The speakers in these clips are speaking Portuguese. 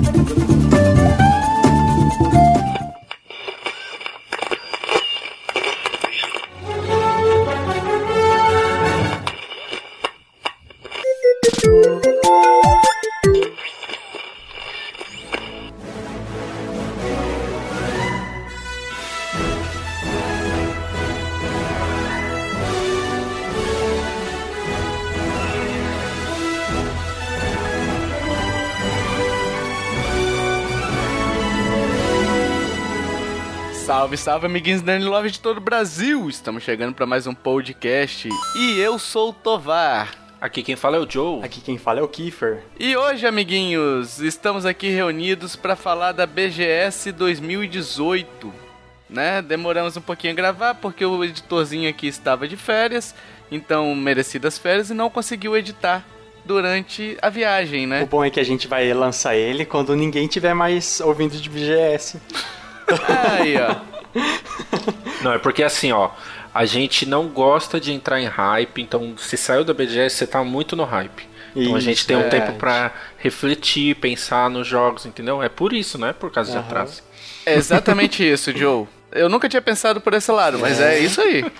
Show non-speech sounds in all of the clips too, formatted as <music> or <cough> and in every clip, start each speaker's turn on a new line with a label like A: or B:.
A: Thank you. Salve, amiguinhos da Love de todo o Brasil! Estamos chegando para mais um podcast e eu sou o Tovar.
B: Aqui quem fala é o Joe.
C: Aqui quem fala é o Kiefer.
A: E hoje, amiguinhos, estamos aqui reunidos para falar da BGS 2018. Né? Demoramos um pouquinho a gravar porque o editorzinho aqui estava de férias, então merecidas férias e não conseguiu editar durante a viagem, né?
C: O bom é que a gente vai lançar ele quando ninguém tiver mais ouvindo de BGS. <laughs>
A: Aí, ó. <laughs>
B: Não, é porque assim, ó. A gente não gosta de entrar em hype, então se saiu da BGS, você tá muito no hype. Então a gente tem um
C: é.
B: tempo pra refletir, pensar nos jogos, entendeu? É por isso, não é por causa de
C: Aham.
B: atraso.
A: É exatamente <laughs> isso, Joe. Eu nunca tinha pensado por esse lado, mas é isso aí. <laughs>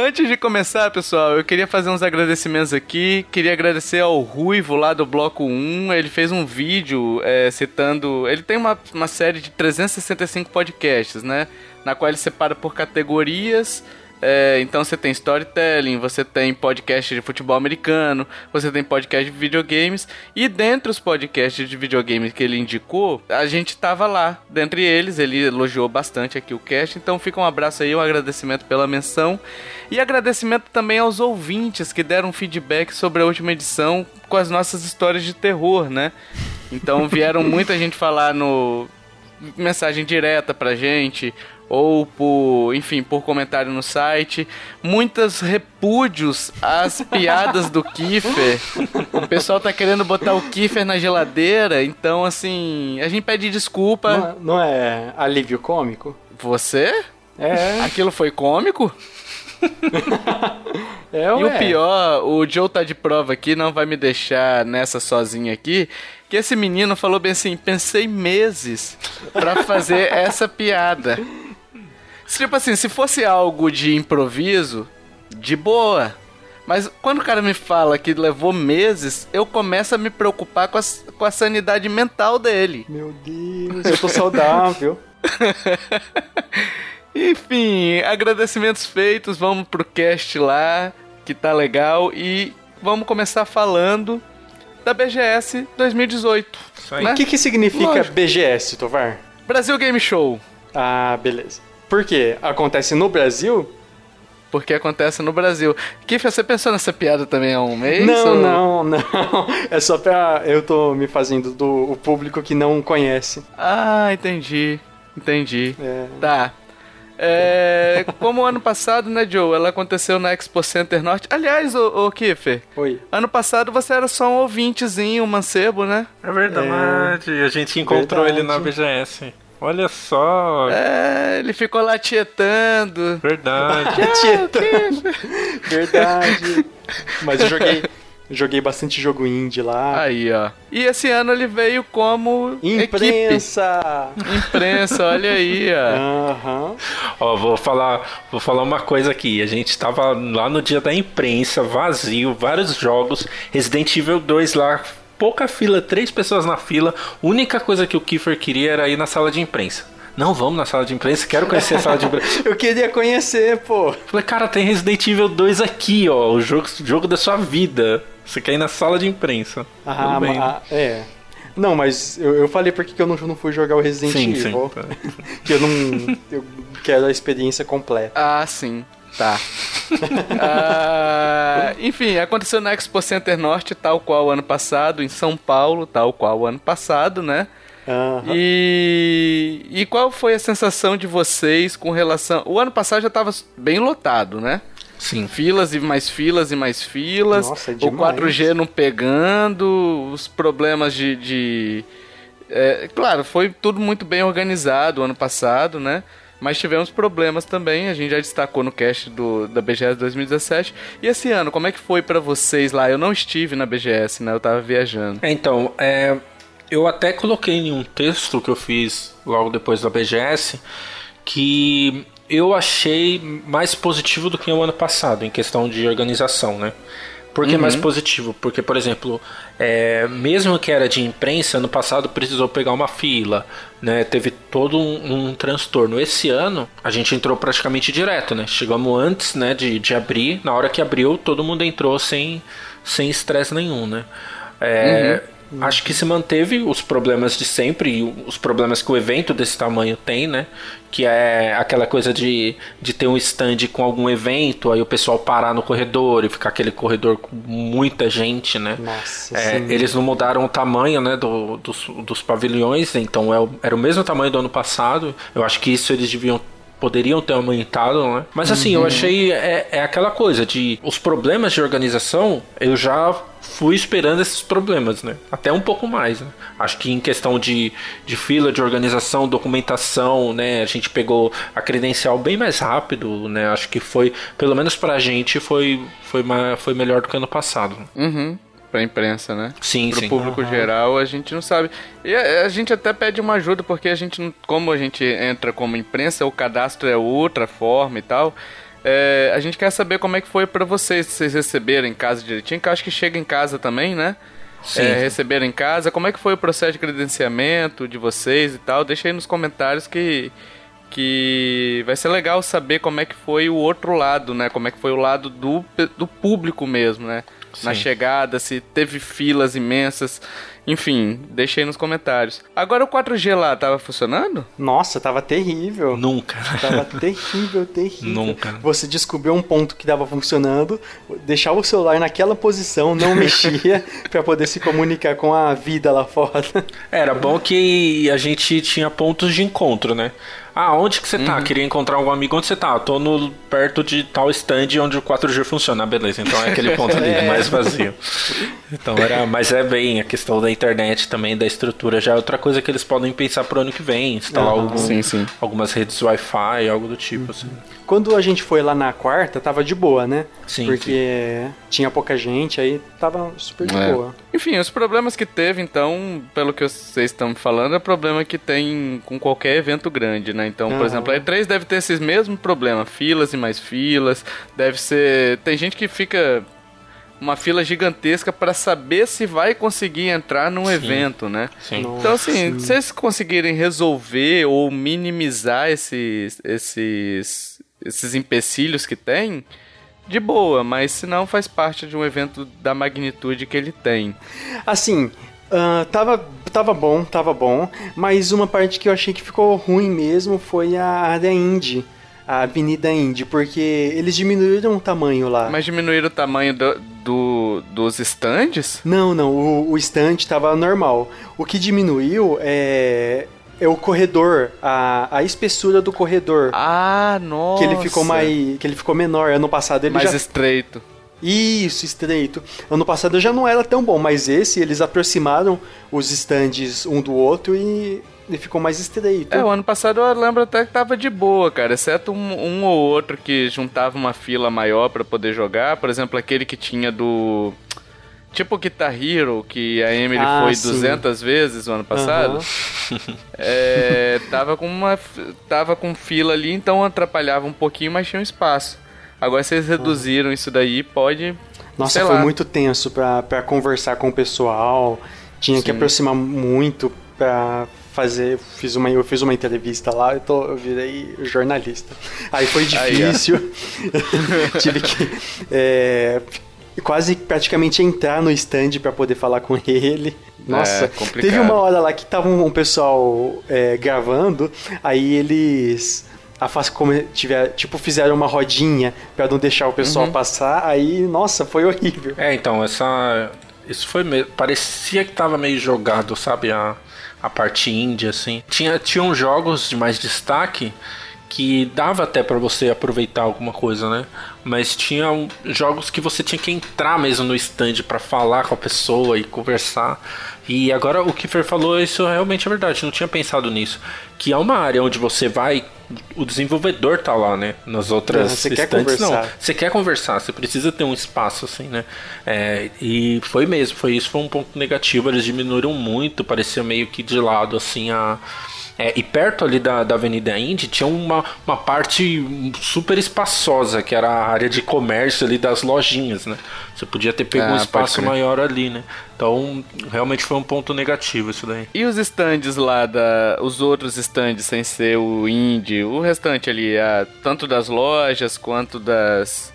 A: Antes de começar, pessoal, eu queria fazer uns agradecimentos aqui. Queria agradecer ao Ruivo lá do Bloco 1. Ele fez um vídeo é, citando. Ele tem uma, uma série de 365 podcasts, né? Na qual ele separa por categorias. É, então você tem storytelling, você tem podcast de futebol americano, você tem podcast de videogames. E dentre os podcasts de videogames que ele indicou, a gente tava lá. Dentre eles, ele elogiou bastante aqui o cast. Então fica um abraço aí, um agradecimento pela menção. E agradecimento também aos ouvintes que deram feedback sobre a última edição com as nossas histórias de terror, né? Então vieram <laughs> muita gente falar no mensagem direta pra gente ou por, enfim, por comentário no site, muitos repúdios às piadas do Kiefer. O pessoal tá querendo botar o Kiefer na geladeira, então assim, a gente pede desculpa.
C: Não, é- não é alívio cômico?
A: Você?
C: É,
A: Aquilo foi cômico?
C: É
A: E o pior, o Joe tá de prova aqui, não vai me deixar nessa sozinha aqui. Que esse menino falou bem assim: pensei meses pra fazer <laughs> essa piada. Tipo assim, se fosse algo de improviso, de boa. Mas quando o cara me fala que levou meses, eu começo a me preocupar com a, com a sanidade mental dele.
C: Meu Deus, eu tô saudável. <laughs>
A: Enfim, agradecimentos feitos, vamos pro cast lá, que tá legal, e vamos começar falando da BGS 2018.
B: Isso aí.
A: Né?
C: O que que significa
A: Lógico.
C: BGS, Tovar?
A: Brasil Game Show,
C: Ah, beleza. Por quê? Acontece no Brasil?
A: porque acontece no Brasil. Kiffer, você pensou nessa piada também há um mês?
C: não,
A: ou-
C: não, <laughs> não. É só pra. Eu tô me fazendo do o público que não conhece.
A: Ah, entendi, entendi.
C: É.
A: Tá. É, como ano passado, né, Joe? Ela aconteceu na Expo Center Norte. Aliás, ô, ô Kiffer,
C: Oi.
A: ano passado você era só um ouvintezinho, um mancebo, né?
B: É verdade, a gente encontrou
C: Verdade.
B: ele na BGS. Olha só,
A: É, ele ficou lá tietando.
B: verdade. <laughs>
C: Tieta. Verdade. Mas eu joguei. Joguei bastante jogo indie lá.
A: Aí, ó. E esse ano ele veio como equipe.
C: Imprensa!
A: Imprensa, olha aí, ó.
C: Aham.
B: Ó, vou falar, vou falar uma coisa aqui. A gente tava lá no dia da imprensa, vazio, vários jogos, Resident Evil 2 lá, pouca fila, três pessoas na fila. Única coisa que o Kiefer queria era ir na sala de imprensa. Não, vamos na sala de imprensa, quero conhecer a sala de imprensa. <laughs>
C: Eu queria conhecer, pô.
B: Falei, cara, tem Resident Evil 2 aqui, ó, o jogo, jogo da sua vida. Você quer ir na sala de imprensa.
C: Ah,
B: Tudo bem.
C: ma- é. Não, mas eu, eu falei porque que eu não, não fui jogar o Resident
B: Sim, sim.
C: Evil. <laughs> Que eu não. Eu quero a experiência completa.
A: Ah, sim. Tá. <laughs> Ah, enfim, aconteceu na Expo Center Norte, tal qual o ano passado, em São Paulo, tal qual o ano passado, né?
C: Aham.
A: E, e qual foi a sensação de vocês com relação. O ano passado já estava bem lotado, né?
B: Sim.
A: Filas e mais filas e mais filas.
C: Nossa, é
A: o
C: demais.
A: 4G não pegando, os problemas de. de- é, claro, foi tudo muito bem organizado ano passado, né? Mas tivemos problemas também, a gente já destacou no cast do, da BGS 2017. E esse ano, como é que foi para vocês lá? Eu não estive na BGS, né? Eu tava viajando.
B: Então, é, eu até coloquei em um texto que eu fiz logo depois da BGS que eu achei mais positivo do que o ano passado em questão de organização, né? Por que uhum. mais positivo? Porque, por exemplo, é, mesmo que era de imprensa, ano passado precisou pegar uma fila, né? Teve todo um, um, transtorno. Esse ano a gente entrou praticamente direto, né? Chegamos antes, né, de, de abrir. Na hora que abriu, todo mundo entrou sem sem estresse nenhum, né? É, uhum. Acho que se manteve os problemas de sempre, os problemas que o evento desse tamanho tem, né? Que é aquela coisa de, de ter um stand com algum evento, aí o pessoal parar no corredor e ficar aquele corredor com muita gente, né?
C: Nossa,
B: é, eles não mudaram o tamanho né, do, dos, dos pavilhões, então é o, era o mesmo tamanho do ano passado. Eu acho que isso eles deviam poderiam ter aumentado, né? Mas assim, uhum. eu achei é, é aquela coisa de os problemas de organização, eu já fui esperando esses problemas, né? Até um pouco mais, né? Acho que em questão de, de fila, de organização, documentação, né? A gente pegou a credencial bem mais rápido, né? Acho que foi, pelo menos pra gente, foi, foi, foi melhor do que ano passado.
A: Uhum pra imprensa, né?
B: Sim,
A: Pro
B: sim.
A: público uhum. geral, a gente não sabe. E a, a, gente até pede uma ajuda, porque a gente, como a gente entra como imprensa, o cadastro é outra forma e tal. É, a gente quer saber como é que foi para vocês, se vocês receberam em casa direitinho, que eu acho que chega em casa também, né? Sim. É, receberam em casa. Como é que foi o processo de credenciamento de vocês e tal? Deixa aí nos comentários que que vai ser legal saber como é que foi o outro lado, né? Como é que foi o lado do, do público mesmo, né? Sim. Na chegada, se teve filas imensas. Enfim, deixei nos comentários. Agora o 4G lá tava funcionando?
C: Nossa, tava terrível.
B: Nunca.
C: Tava terrível, terrível.
B: Nunca.
C: Você descobriu um ponto que tava funcionando, deixava o celular naquela posição, não mexia, <laughs> para poder se comunicar com a vida lá fora.
B: Era bom que a gente tinha pontos de encontro, né? Ah, onde que você tá? Uhum. Queria encontrar algum amigo. Onde você tá? Eu tô no, perto de tal stand onde o 4G funciona. Ah, beleza. Então é aquele ponto ali, <laughs> é. mais vazio. Então era... Mas é bem a questão da internet também, da estrutura. Já é outra coisa que eles podem pensar pro ano que vem. Instalar uhum. algum, sim, sim. algumas redes Wi-Fi, algo do tipo, uhum. assim.
C: Quando a gente foi lá na quarta, tava de boa, né?
B: Sim.
C: Porque sim. tinha pouca gente, aí tava super de é. boa.
A: Enfim, os problemas que teve, então, pelo que vocês estão falando, é problema que tem com qualquer evento grande, né? Então, por uhum. exemplo, a E3 deve ter esses mesmos problemas, filas e mais filas, deve ser... Tem gente que fica uma fila gigantesca para saber se vai conseguir entrar num sim. evento, né?
B: Sim.
A: Então, assim, se vocês conseguirem resolver ou minimizar esses, esses esses empecilhos que tem, de boa, mas se não faz parte de um evento da magnitude que ele tem.
C: Assim, uh, tava, tava bom, tava bom, mas uma parte que eu achei que ficou ruim mesmo foi a área indie. A Avenida Indy, porque eles diminuíram o tamanho lá.
A: Mas diminuíram o tamanho do, do dos stands?
C: Não, não, o, o stand estava normal. O que diminuiu é é o corredor, a, a espessura do corredor.
A: Ah, nossa.
C: Que ele ficou mais, que ele ficou menor. Ano passado ele
A: mais
C: já...
A: estreito.
C: Isso, estreito. Ano passado já não era tão bom, mas esse eles aproximaram os stands um do outro e ele ficou mais estreito.
A: É, o ano passado eu lembro até que tava de boa, cara, exceto um, um ou outro que juntava uma fila maior para poder jogar, por exemplo, aquele que tinha do Tipo o Guitar Hero, que a Emily ah, foi sim. 200 vezes no ano passado. Uhum. é, tava, com uma, tava com fila ali, então atrapalhava um pouquinho, mas tinha um espaço. Agora vocês reduziram isso daí, pode.
C: Nossa, foi lá. muito tenso para conversar com o pessoal. Tinha sim. que aproximar muito para fazer. Fiz uma, eu fiz uma entrevista lá, eu, tô, eu virei jornalista. Aí foi difícil. Aí, <laughs> Tive que. É, quase praticamente entrar no stand para poder falar com ele. Nossa, é, teve uma hora lá que tava um, pessoal é, gravando, aí eles a face como tiver, tipo, fizeram uma rodinha para não deixar o pessoal uhum. passar, aí, nossa, foi horrível.
B: É, então, essa isso foi meio, parecia que tava meio jogado, sabe, a, a parte índia assim. Tinha tinham jogos de mais destaque que dava até para você aproveitar alguma coisa, né? Mas tinha jogos que você tinha que entrar mesmo no stand para falar com a pessoa e conversar. E agora o que Fer falou, isso realmente é verdade, não tinha pensado nisso. Que é uma área onde você vai, o desenvolvedor tá lá, né? Nas outras
C: você stands,
B: não. Você quer conversar, você precisa ter um espaço assim, né? É, e foi mesmo, foi isso, foi um ponto negativo. Eles diminuíram muito, parecia meio que de lado assim a é, e perto ali da, da Avenida Indy tinha uma, uma parte super espaçosa, que era a área de comércio ali das lojinhas, né? Você podia ter pego ah, um espaço maior ali, né? Então, realmente foi um ponto negativo isso daí.
A: E os stands lá, da, os outros stands sem ser o Indy, o restante ali, a, tanto das lojas quanto das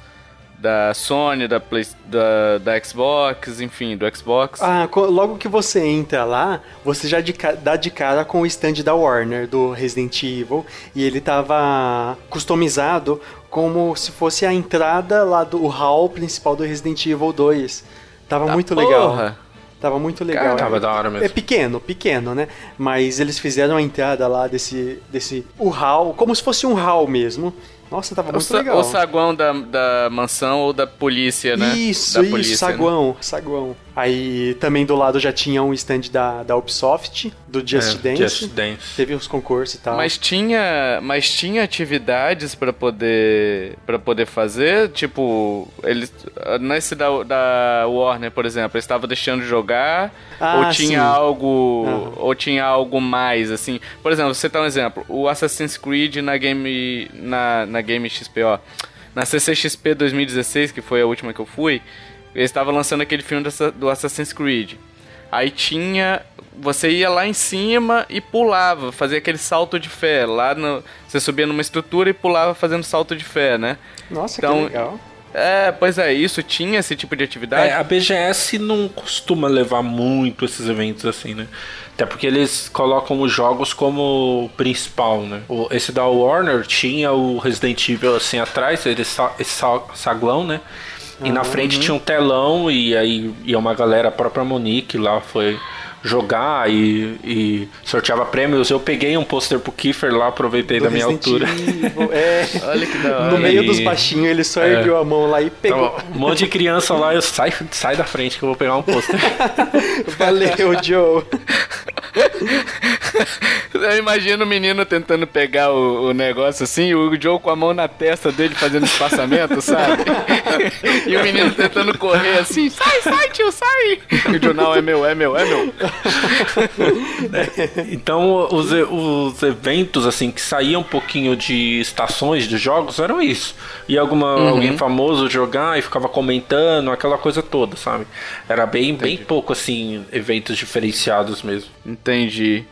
A: da Sony, da, Play, da, da Xbox, enfim, do Xbox.
C: Ah, logo que você entra lá, você já de, dá de cara com o stand da Warner, do Resident Evil, e ele tava customizado como se fosse a entrada lá do hall principal do Resident Evil 2. Tava da muito porra. legal. Tava muito legal. Cara,
B: tava é, da hora mesmo.
C: É pequeno, pequeno, né? Mas eles fizeram a entrada lá desse, desse o hall, como se fosse um hall mesmo. Nossa, tava muito o legal.
A: O saguão da, da mansão ou da polícia, né?
C: Isso, da isso, polícia, saguão, né? saguão. Aí também do lado já tinha um stand da, da Ubisoft, do Just, é, Dance.
B: Just Dance.
C: Teve uns concursos e tal.
A: Mas tinha, mas tinha atividades para poder para poder fazer, tipo, eles nesse da, da Warner, por exemplo, eles estavam deixando de jogar ah, ou tinha sim. algo uhum. ou tinha algo mais assim. Por exemplo, você tá um exemplo, o Assassin's Creed na Game na, na Game XP, ó. Na CCXP 2016, que foi a última que eu fui, ele estava lançando aquele filme do Assassin's Creed. Aí tinha. Você ia lá em cima e pulava, fazia aquele salto de fé. Lá no, você subia numa estrutura e pulava fazendo salto de fé, né?
C: Nossa, então, que legal.
A: É, pois é, isso tinha esse tipo de atividade? É,
B: a BGS não costuma levar muito esses eventos assim, né? Até porque eles colocam os jogos como principal, né? esse da Warner tinha o Resident Evil assim atrás, esse, esse saglão, né? E na frente uhum. tinha um telão e aí ia uma galera, a própria Monique lá foi jogar e, e sorteava prêmios. Eu peguei um pôster pro Kiefer lá, aproveitei Do da minha Resident altura. <laughs>
C: É. Olha que da hora. No meio e... dos baixinhos, ele só é. ergueu a mão lá e pegou. Então,
B: um monte de criança lá, eu sai, sai da frente que eu vou pegar um pôster. <laughs>
C: Valeu, Joe. <laughs>
A: Eu imagino o menino tentando pegar o, o, negócio assim, o Joe com a mão na testa dele fazendo espaçamento, sabe? e o menino tentando correr assim, sai, sai, tio, sai! E o Joe, não, é meu, é meu, é meu. <laughs>
B: então, os, os eventos, assim, que saíam um pouquinho de estações de jogos eram isso. E alguma, uhum. alguém famoso jogar e ficava comentando, aquela coisa toda, sabe? Era bem, bem pouco, assim, eventos diferenciados mesmo.
A: Entendi.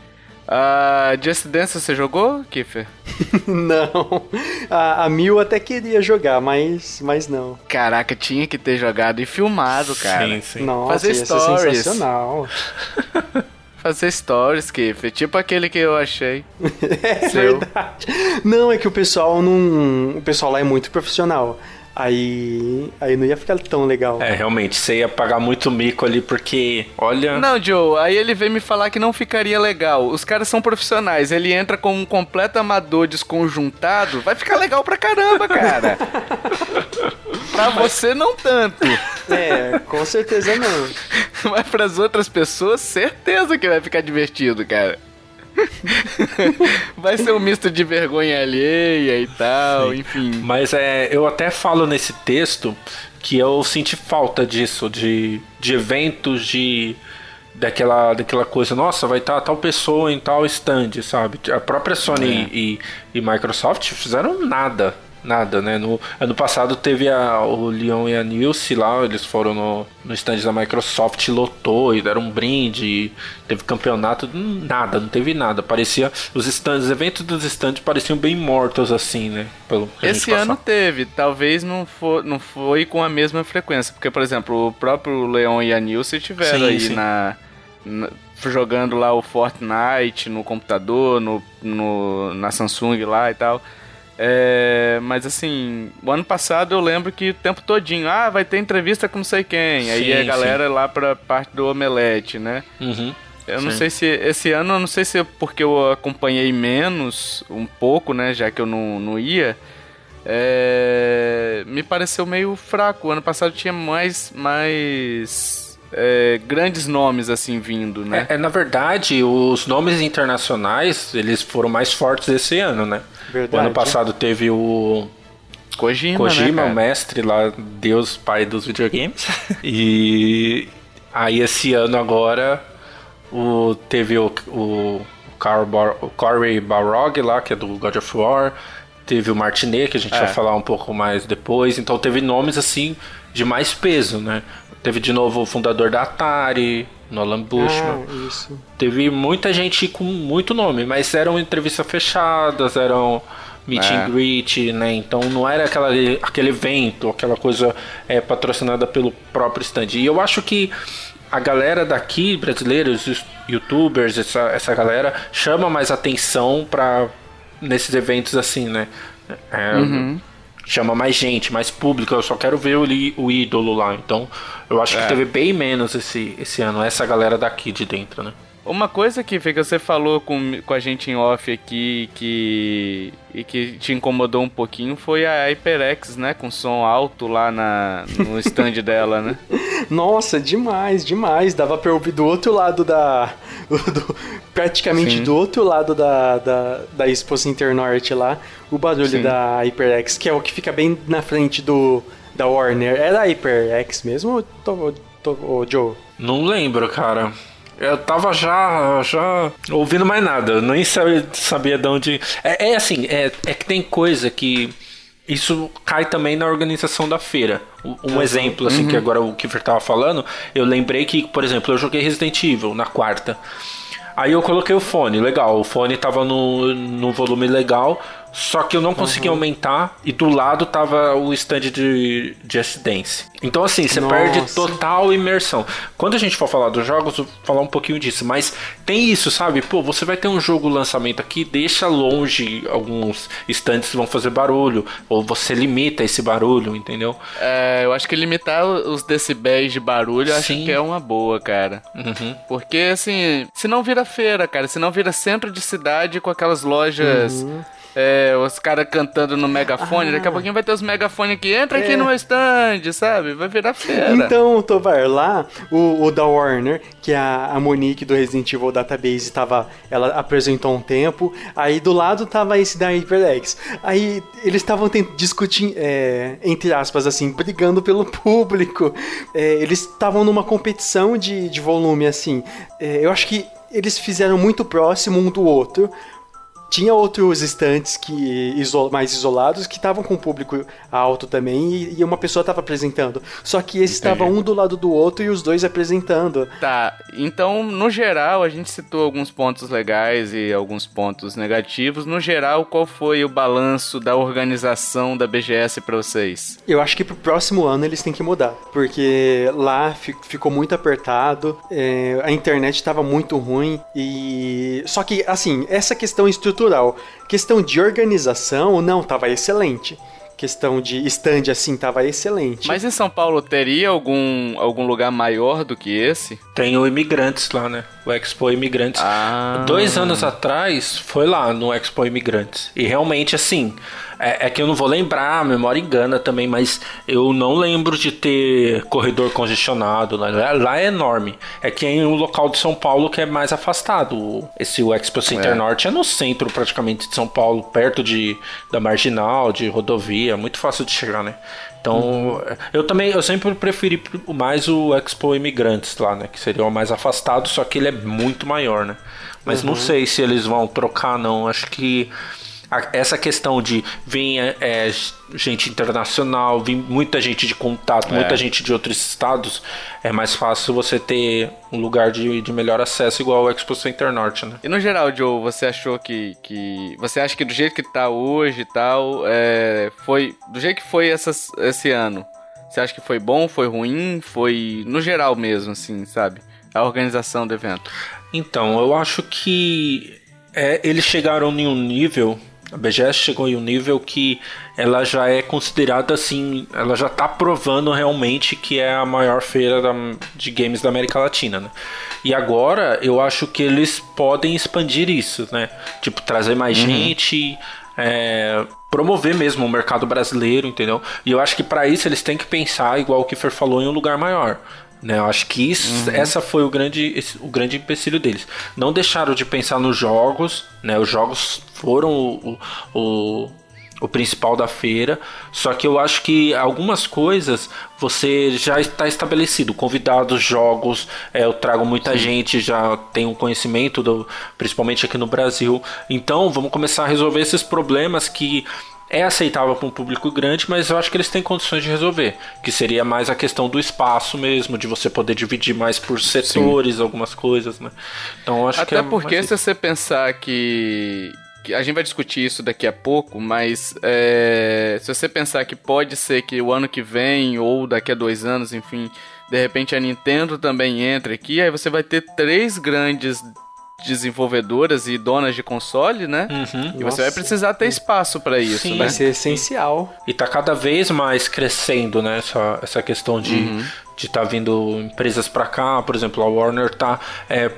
A: A uh, Just Dance você jogou, Kiffer? <laughs>
C: não. A, a Mil até queria jogar, mas, mas não.
A: Caraca, tinha que ter jogado e filmado, cara. Sim,
C: sim. Nossa, Fazer stories. sensacional. <laughs>
A: Fazer stories, Kiffer. Tipo aquele que eu achei. <laughs>
C: é Seu. verdade. Não, é que o pessoal não. O pessoal lá é muito profissional. Aí, aí não ia ficar tão legal.
B: É, realmente, você ia pagar muito mico ali porque, olha.
A: Não, Joe, aí ele veio me falar que não ficaria legal. Os caras são profissionais, ele entra como um completo amador desconjuntado, vai ficar legal pra caramba, cara. <laughs> pra você, não tanto.
C: É, com certeza não. <laughs>
A: Mas pras outras pessoas, certeza que vai ficar divertido, cara. <laughs> Vai ser um misto de vergonha alheia e tal, Sim. enfim.
B: Mas é, eu até falo nesse texto que eu senti falta disso, de, de eventos, de daquela, daquela coisa, nossa, vai estar tal pessoa em tal stand, sabe? A própria Sony é. e, e Microsoft fizeram nada nada, né? No ano passado teve a, o Leon e a Nilce lá, eles foram no, no stand da Microsoft, lotou e deram um brinde, teve campeonato, nada, não teve nada. Parecia, os stands, os eventos dos stands pareciam bem mortos assim, né?
A: Pelo Esse ano teve, talvez não, for, não foi com a mesma frequência, porque, por exemplo, o próprio Leon e a Nilce tiveram sim, aí sim. Na, na jogando lá o Fortnite no computador, no, no, na Samsung lá e tal. É, mas assim, o ano passado eu lembro que o tempo todinho, ah, vai ter entrevista com não sei quem. Sim, aí a galera sim. lá pra parte do Omelete, né?
B: Uhum.
A: Eu Sim. não sei se esse ano, eu não sei se é porque eu acompanhei menos, um pouco, né, já que eu não, não ia. É, me pareceu meio fraco. O ano passado tinha mais, mais é, grandes nomes assim vindo, né?
B: É, é, na verdade, os nomes internacionais eles foram mais fortes esse ano, né? Verdade. O ano passado teve o
A: Kojima,
B: Kojima,
A: né,
B: o mestre lá, Deus pai dos videogames. <laughs> e aí esse ano agora o, teve o, o, o Corey Balrog lá, que é do God of War. Teve o Martinet, que a gente é. vai falar um pouco mais depois. Então teve nomes assim de mais peso, né? Teve de novo o fundador da Atari, Nolan Bushman.
C: Ah, isso.
B: Teve muita gente com muito nome, mas eram entrevistas fechadas, eram meet é. and greet, né? Então não era aquela, aquele evento, aquela coisa é, patrocinada pelo próprio stand. E eu acho que a galera daqui, brasileiros, os youtubers, essa, essa galera, chama mais atenção para nesses eventos assim, né? É, uhum. Chama mais gente, mais público. Eu só quero ver o, o ídolo lá. Então, eu acho é. que teve bem menos esse, esse ano, essa galera daqui de dentro, né?
A: Uma coisa que que você falou com, com a gente em off aqui que e que te incomodou um pouquinho foi a HyperX, né, com som alto lá na no stand <laughs> dela, né?
C: Nossa, demais, demais. Dava pra ouvir do outro lado da <laughs> do, praticamente Sim. do outro lado da, da, da Expo Center Norte lá, o barulho Sim. da HyperX, que é o que fica bem na frente do da Warner. Era a HyperX mesmo, ou, ou, Joe?
B: Não lembro, cara. Eu tava já, já ouvindo mais nada, eu nem sabia, sabia de onde. É, é assim, é, é que tem coisa que. Isso cai também na organização da feira. Um uhum. exemplo, assim, uhum. que agora o Kiefer tava falando, eu lembrei que, por exemplo, eu joguei Resident Evil na quarta. Aí eu coloquei o fone, legal. O fone tava no, no volume legal, só que eu não consegui uhum. aumentar e do lado tava o stand de Just Dance. Então assim, você Nossa. perde total imersão. Quando a gente for falar dos jogos, vou falar um pouquinho disso, mas tem isso, sabe? Pô, você vai ter um jogo lançamento aqui, deixa longe alguns stands que vão fazer barulho, ou você limita esse barulho, entendeu?
A: É, eu acho que limitar os decibéis de barulho, acho que é uma boa, cara.
B: Uhum.
A: Porque assim, se não vira feira, cara, se não vira centro de cidade com aquelas lojas uhum é, os caras cantando no megafone, ah. daqui a ah. pouquinho vai ter os megafones aqui, entra é. aqui no meu stand, sabe? Vai virar feira.
C: Então, Tovar, lá, o, o da Warner, que é a, a Monique do Resident Evil Database tava, ela apresentou um tempo, aí do lado tava esse da HyperX. Aí eles estavam discutindo, é, entre aspas, assim, brigando pelo público. É, eles estavam numa competição de, de volume, assim. É, eu acho que eles fizeram muito próximo um do outro, tinha outros estantes que mais isolados que estavam com o público alto também e, e uma pessoa estava apresentando. Só que esse estava um do lado do outro e os dois apresentando.
A: Tá, então no geral a gente citou alguns pontos legais e alguns pontos negativos. No geral, qual foi o balanço da organização da BGS para vocês?
C: Eu acho que pro próximo ano eles têm que mudar, porque lá ficou muito apertado, é, a internet estava muito ruim e só que assim essa questão estrutural estrutural. Questão de organização, não, tava excelente questão de stand assim tava excelente.
A: Mas em São Paulo teria algum, algum lugar maior do que esse?
B: Tem o Imigrantes lá, né? O Expo Imigrantes.
A: Ah.
B: Dois anos atrás foi lá no Expo Imigrantes. E realmente assim, é, é, que eu não vou lembrar, a memória engana também, mas eu não lembro de ter corredor congestionado. Lá, lá é enorme. É que em um local de São Paulo que é mais afastado. Esse o Expo Center é. Norte é no centro praticamente de São Paulo, perto de, da Marginal, de rodovia, muito fácil de chegar, né? Então, uhum. eu também, eu sempre preferi mais o Expo Imigrantes lá, né? Que seria o mais afastado, só que ele é muito maior, né? Mas uhum. não sei se eles vão trocar, não. Acho que essa questão de vir é, é, gente internacional, vir muita gente de contato, é. muita gente de outros estados, é mais fácil você ter um lugar de, de melhor acesso igual o Expo Center Norte, né?
A: E no geral, Joe, você achou que, que você acha que do jeito que tá hoje e tal, é, foi do jeito que foi essas, esse ano? Você acha que foi bom, foi ruim, foi no geral mesmo, assim, sabe? A organização do evento.
B: Então, eu acho que é, eles chegaram em um nível A BGS chegou em um nível que ela já é considerada assim, ela já está provando realmente que é a maior feira da, de games da América Latina, né? E agora eu acho que eles podem expandir isso, né? Tipo, trazer mais uhum. gente, é, promover mesmo o mercado brasileiro, entendeu? E eu acho que para isso eles têm que pensar, igual o Kiffer falou, em um lugar maior. Né, eu acho que isso, uhum. essa foi o grande, o grande empecilho deles. Não deixaram de pensar nos jogos, né? Os jogos foram o, o, o principal da feira. Só que eu acho que algumas coisas você já está estabelecido. Convidados, jogos, é, eu trago muita Sim. gente, já tem um conhecimento, do, principalmente aqui no Brasil. Então vamos começar a resolver esses problemas que é aceitável para um público grande, mas eu acho que eles têm condições de resolver. Que seria mais a questão do espaço mesmo, de você poder dividir mais por setores, Sim. algumas coisas, né?
A: Então acho Até que é porque se você pensar que a gente vai discutir isso daqui a pouco, mas é, se você pensar que pode ser que o ano que vem ou daqui a dois anos, enfim, de repente a Nintendo também entre aqui, aí você vai ter três grandes desenvolvedoras e donas de console, né? Uhum. E Nossa. você vai precisar ter espaço para isso, Sim, né?
C: Vai ser essencial.
B: E tá cada vez mais crescendo, né? Essa, essa questão de uhum. de tá vindo empresas para cá, por exemplo, a Warner tá é,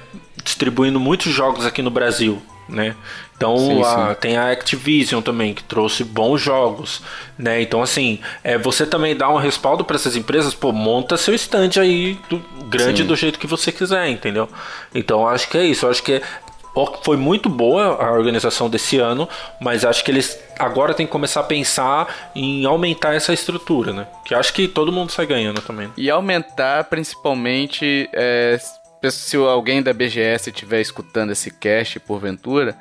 B: distribuindo muitos jogos aqui no Brasil, né? Então sim, a, sim. tem a Activision também que trouxe bons jogos, né? Então assim, é, você também dá um respaldo para essas empresas, pô, monta seu stand aí do, grande sim. do jeito que você quiser, entendeu? Então acho que é isso, acho que é, foi muito boa a organização desse ano, mas acho que eles agora tem que começar a pensar em aumentar essa estrutura, né? Que acho que todo mundo sai ganhando também.
A: E aumentar principalmente é, se alguém da BGS estiver escutando esse cast porventura,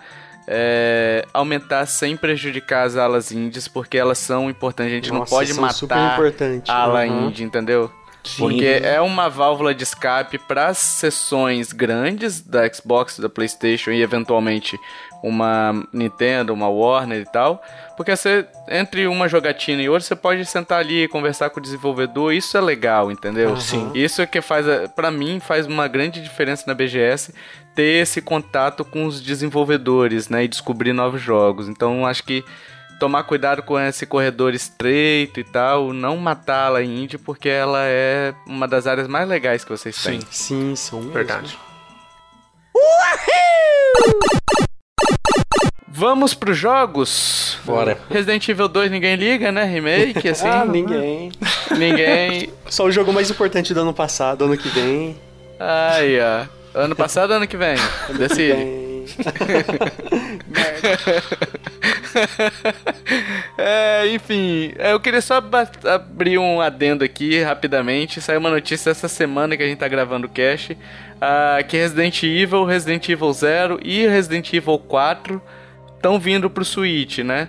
A: é, aumentar sem prejudicar as alas indies, porque elas são importantes. A gente Nossa, não pode matar a ala uhum. indie, entendeu? Sim. Porque é uma válvula de escape para sessões grandes da Xbox, da PlayStation e eventualmente uma Nintendo, uma Warner e tal. Porque você, entre uma jogatina e outra, você pode sentar ali e conversar com o desenvolvedor. Isso é legal, entendeu? Uhum. Sim. Isso é que faz, para mim, faz uma grande diferença na BGS ter esse contato com os desenvolvedores, né? E descobrir novos jogos. Então, acho que tomar cuidado com esse corredor estreito e tal, não matá-la indie, porque ela é uma das áreas mais legais que vocês
C: sim.
A: têm.
C: Sim, são
B: Verdade.
A: Uhul! Vamos pros jogos?
B: Bora.
A: Resident Evil 2 ninguém liga, né? Remake, <laughs> assim.
C: ah, ninguém.
A: Ninguém.
C: Só o jogo mais importante do ano passado, ano que vem.
A: Ai, ó. Ano passado ou ano que vem? Decide. <laughs> é, enfim, eu queria só abrir um adendo aqui rapidamente. Saiu uma notícia essa semana que a gente tá gravando o cast. Uh, que Resident Evil, Resident Evil 0 e Resident Evil 4 estão vindo pro Switch, né?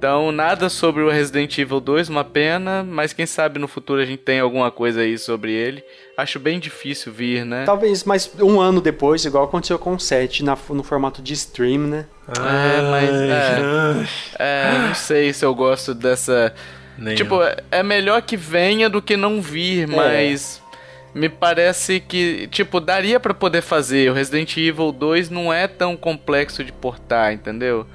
A: Então, nada sobre o Resident Evil 2, uma pena, mas quem sabe no futuro a gente tem alguma coisa aí sobre ele. Acho bem difícil vir, né?
C: Talvez mais um ano depois, igual aconteceu com o 7, na, no formato de stream, né?
A: É, mas. É, é, não sei se eu gosto dessa. Nem tipo, eu. é melhor que venha do que não vir, é. mas. Me parece que, tipo, daria para poder fazer. O Resident Evil 2 não é tão complexo de portar, entendeu?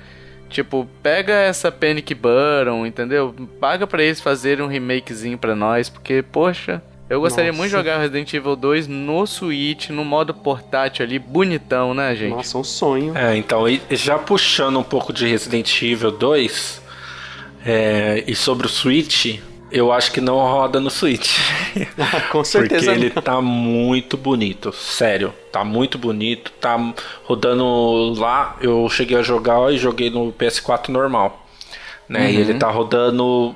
A: Tipo, pega essa Panic Button, entendeu? Paga para eles fazerem um remakezinho para nós, porque, poxa, eu gostaria Nossa. muito de jogar Resident Evil 2 no Switch, no modo portátil ali, bonitão, né, gente?
C: Nossa, um sonho.
B: É, então, já puxando um pouco de Resident Evil 2, é, e sobre o Switch, eu acho que não roda no Switch. <laughs>
C: Com certeza.
B: Porque ele tá muito bonito, sério. Tá muito bonito, tá rodando lá. Eu cheguei a jogar e joguei no PS4 normal. Né? Uhum. E ele tá rodando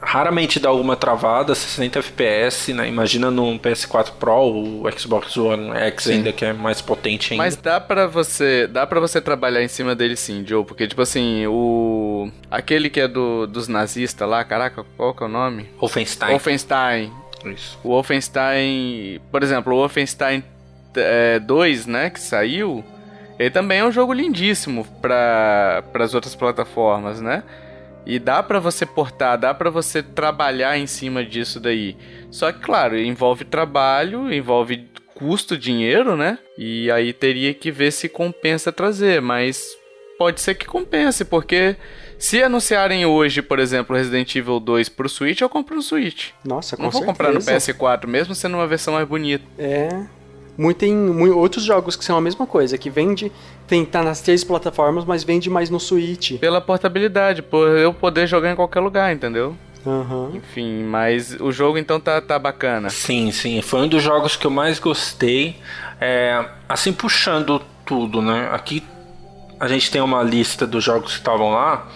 B: raramente dá alguma travada, 60 FPS, né? Imagina num PS4 Pro, o Xbox One X sim. ainda que é mais potente ainda.
A: Mas dá para você, dá para você trabalhar em cima dele sim, Joe, porque tipo assim, o aquele que é do dos nazistas lá, caraca, qual que é o nome?
B: Wolfenstein.
A: Wolfenstein.
B: Isso.
A: O Wolfenstein, por exemplo, o Wolfenstein é, 2, né, que saiu, ele também é um jogo lindíssimo para as outras plataformas, né? E dá para você portar, dá para você trabalhar em cima disso daí. Só que, claro, envolve trabalho, envolve custo, dinheiro, né? E aí teria que ver se compensa trazer, mas pode ser que compense, porque se anunciarem hoje, por exemplo, Resident Evil 2 pro Switch, eu compro no Switch.
C: Nossa, com
A: Não vou
C: certeza.
A: comprar no PS4, mesmo sendo uma versão mais bonita.
C: É. Muito, tem mu- outros jogos que são a mesma coisa, que vende, tem tá nas três plataformas, mas vende mais no Switch.
A: Pela portabilidade, por eu poder jogar em qualquer lugar, entendeu?
C: Aham.
A: Enfim, mas o jogo então tá, tá bacana.
B: Sim, sim. Foi um dos jogos que eu mais gostei. É, assim, puxando tudo, né? Aqui a gente tem uma lista dos jogos que estavam lá.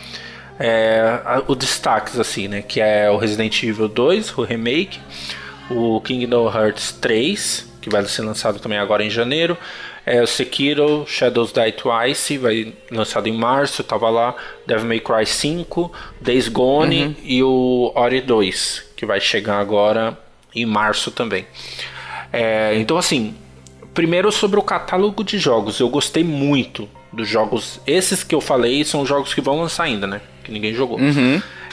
B: É, a- o destaques, assim, né? Que é o Resident Evil 2, o remake. O Kingdom Hearts 3, que vai ser lançado também agora em janeiro. É o Sekiro, Shadows Die Twice, vai lançado em março, tava lá. Devil May Cry 5, Days Gone e o Ori 2, que vai chegar agora em março também. É, então, assim, primeiro sobre o catálogo de jogos, eu gostei muito dos jogos. Esses que eu falei são jogos que vão lançar ainda, né? Que ninguém jogou.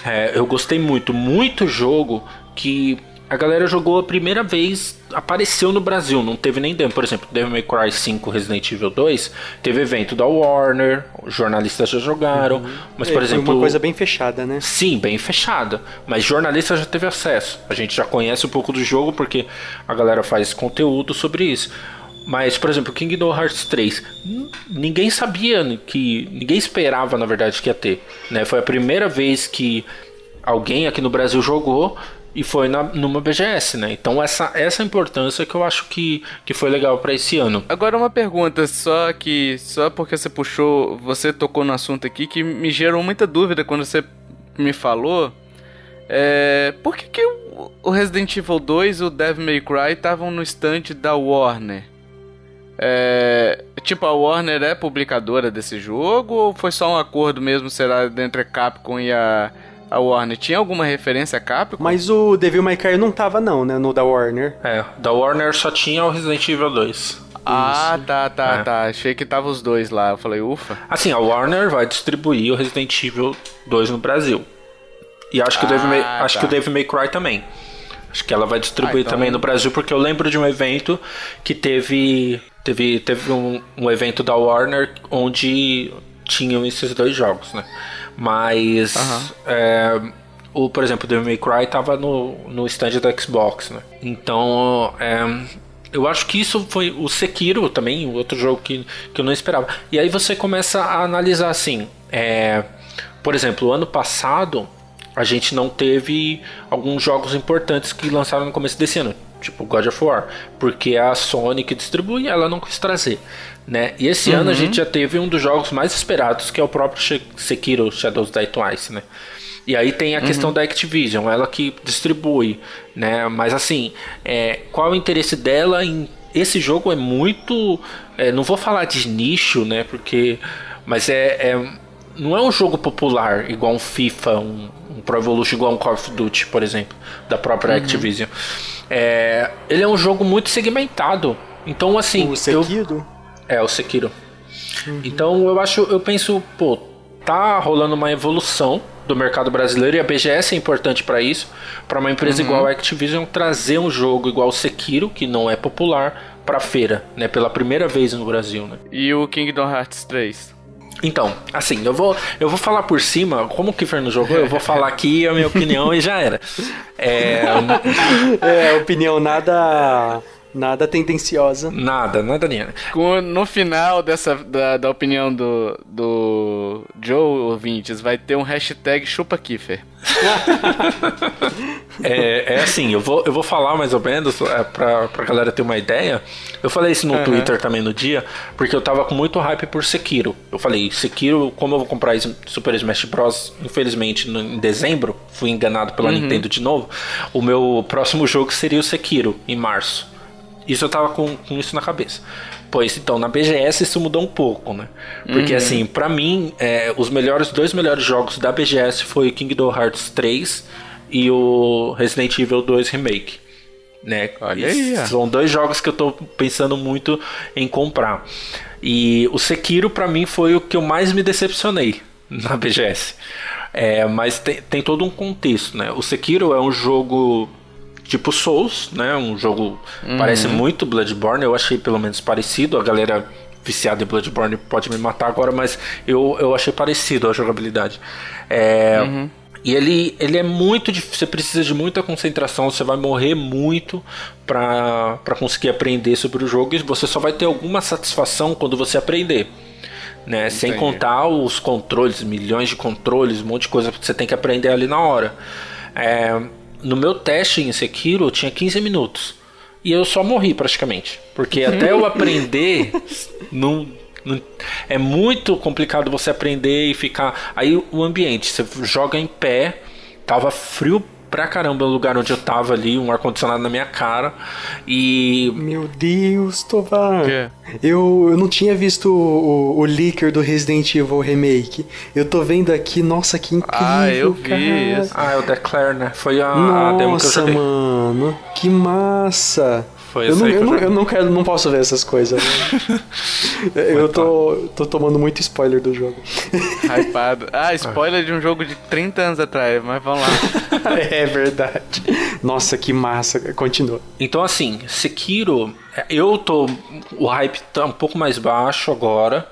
B: É, eu gostei muito, muito jogo que a galera jogou a primeira vez, apareceu no Brasil, não teve nem demo. Por exemplo, Devil May Cry 5 Resident Evil 2, teve evento da Warner, jornalistas já jogaram, mas
C: É,
B: por
C: foi
B: exemplo,
C: uma coisa bem fechada, né?
B: Sim, bem fechada. Mas jornalista já teve acesso. A gente já conhece um pouco do jogo porque a galera faz conteúdo sobre isso. Mas, por exemplo, Kingdom Hearts 3, n- ninguém sabia que. Ninguém esperava, na verdade, que ia ter. Né? Foi a primeira vez que alguém aqui no Brasil jogou e foi na, numa BGS, né? Então essa, essa importância que eu acho que, que foi legal para esse ano.
A: Agora uma pergunta, só que só porque você puxou, você tocou no assunto aqui que me gerou muita dúvida quando você me falou. É, por que, que o- Resident Evil 2 e o Devil May Cry estavam no stand da Warner? É, tipo, a Warner é publicadora desse jogo ou foi só um acordo mesmo, será, entre a Capcom e a, a Warner? Tinha alguma referência a Capcom?
C: Mas o Devil May Cry não tava não, né, no da Warner.
B: É, da Warner só tinha o Resident Evil 2.
A: Ah, tá, tá,
B: É.
A: tá. Achei que tava os dois lá. Eu falei, ufa.
B: Assim, a Warner vai distribuir o Resident Evil 2 no Brasil. E acho que, o, Devil May,
A: Ah,
B: acho
A: tá.
B: que o Devil May Cry também. Acho que ela vai distribuir
A: Ah, então-
B: também no Brasil, porque eu lembro de um evento que teve. Teve, teve um, um evento da Warner onde tinham esses dois jogos, né? Mas. é, o, por exemplo, o Devil May Cry tava no, no stand da Xbox, né? Então. é, eu acho que isso foi o Sekiro também, outro jogo que, que eu não esperava. E aí você começa a analisar assim. é, por exemplo, o ano passado a gente não teve alguns jogos importantes que lançaram no começo desse ano, tipo God of War, porque a Sony que distribui, ela não quis trazer, né? E esse ano a gente já teve um dos jogos mais esperados, que é o próprio Sekiro Shadows Die Twice, né? E aí tem a questão da Activision, ela que distribui, né? Mas assim, é, qual é o interesse dela em esse jogo é muito, é, não vou falar de nicho, né? Porque, mas é, é não é um jogo popular igual um FIFA, um, um Pro Evolution, igual um Call of Duty, por exemplo, da própria Activision. É, ele é um jogo muito segmentado. Então, assim,
C: O
B: eu,
C: Sekiro?
B: É, o Sekiro. Então eu acho, eu penso, pô, tá rolando uma evolução do mercado brasileiro e a BGS é importante para isso, para uma empresa igual a Activision trazer um jogo igual o Sekiro, que não é popular, pra feira, né, pela primeira vez no Brasil, né?
A: E o Kingdom Hearts 3?
B: Então, assim, eu vou, eu vou falar por cima, como o Kiefer não jogou, eu vou falar aqui a minha opinião e já era. É, <laughs>
C: É, opinião nada nada tendenciosa.
B: nada, nada nem.
A: Com- No final dessa da, da opinião do, do Joe ouvintes, vai ter um hashtag chupa Kiffer. <laughs>
B: É, é assim, eu vou, eu vou falar mais ou menos é, pra, pra galera ter uma ideia. Eu falei isso no Twitter também no dia, porque eu tava com muito hype por Sekiro. Eu falei, Sekiro, como eu vou comprar Super Smash Bros. Infelizmente no- em dezembro, fui enganado pela Nintendo de novo. O meu próximo jogo seria o Sekiro, em março. Isso eu tava com, com isso na cabeça. Pois então, na BGS isso mudou um pouco, né? Porque assim, pra mim, é, os melhores dois melhores jogos da BGS foi Kingdom Hearts 3 e o Resident Evil 2 Remake. Né?
A: Olha aí.
B: São dois jogos que eu tô pensando muito em comprar. E o Sekiro, pra mim, foi o que eu mais me decepcionei <laughs> na BGS. É, mas tem, tem todo um contexto, né? O Sekiro é um jogo tipo Souls, né? Um jogo parece muito Bloodborne, eu achei pelo menos parecido. A galera viciado em Bloodborne pode me matar agora, mas eu, eu achei parecido a jogabilidade. É, uhum. E ele, ele é muito difícil, você precisa de muita concentração, você vai morrer muito para conseguir aprender sobre o jogo e você só vai ter alguma satisfação quando você aprender. Né? Sem contar os controles, milhões de controles, um monte de coisa que você tem que aprender ali na hora. É, no meu teste em Sekiro eu tinha 15 minutos. E eu só morri praticamente. Porque <laughs> até eu aprender, não, não, é muito complicado você aprender e ficar. Aí o ambiente, você joga em pé, tava frio pra caramba o lugar onde eu tava ali, um ar-condicionado na minha cara. E.
C: Meu Deus, Tovar. Eu, eu não tinha visto o, o, leaker do Resident Evil Remake. Eu tô vendo aqui, nossa, que incrível. Ah, eu cara. vi.
B: Ah, é o Declare, né? Foi a,
C: nossa,
B: a demo que eu joguei.
C: mano, que massa. Foi eu, não, eu, não, eu não quero, não posso ver essas coisas. Né? <laughs> eu tô, tô tomando muito spoiler do jogo.
A: Hypado. Ah, spoiler de um jogo de 30 anos atrás, mas vamos lá. <laughs>
C: é verdade. Nossa, que massa. Continua.
B: Então, assim, Sekiro, eu tô. O hype tá um pouco mais baixo agora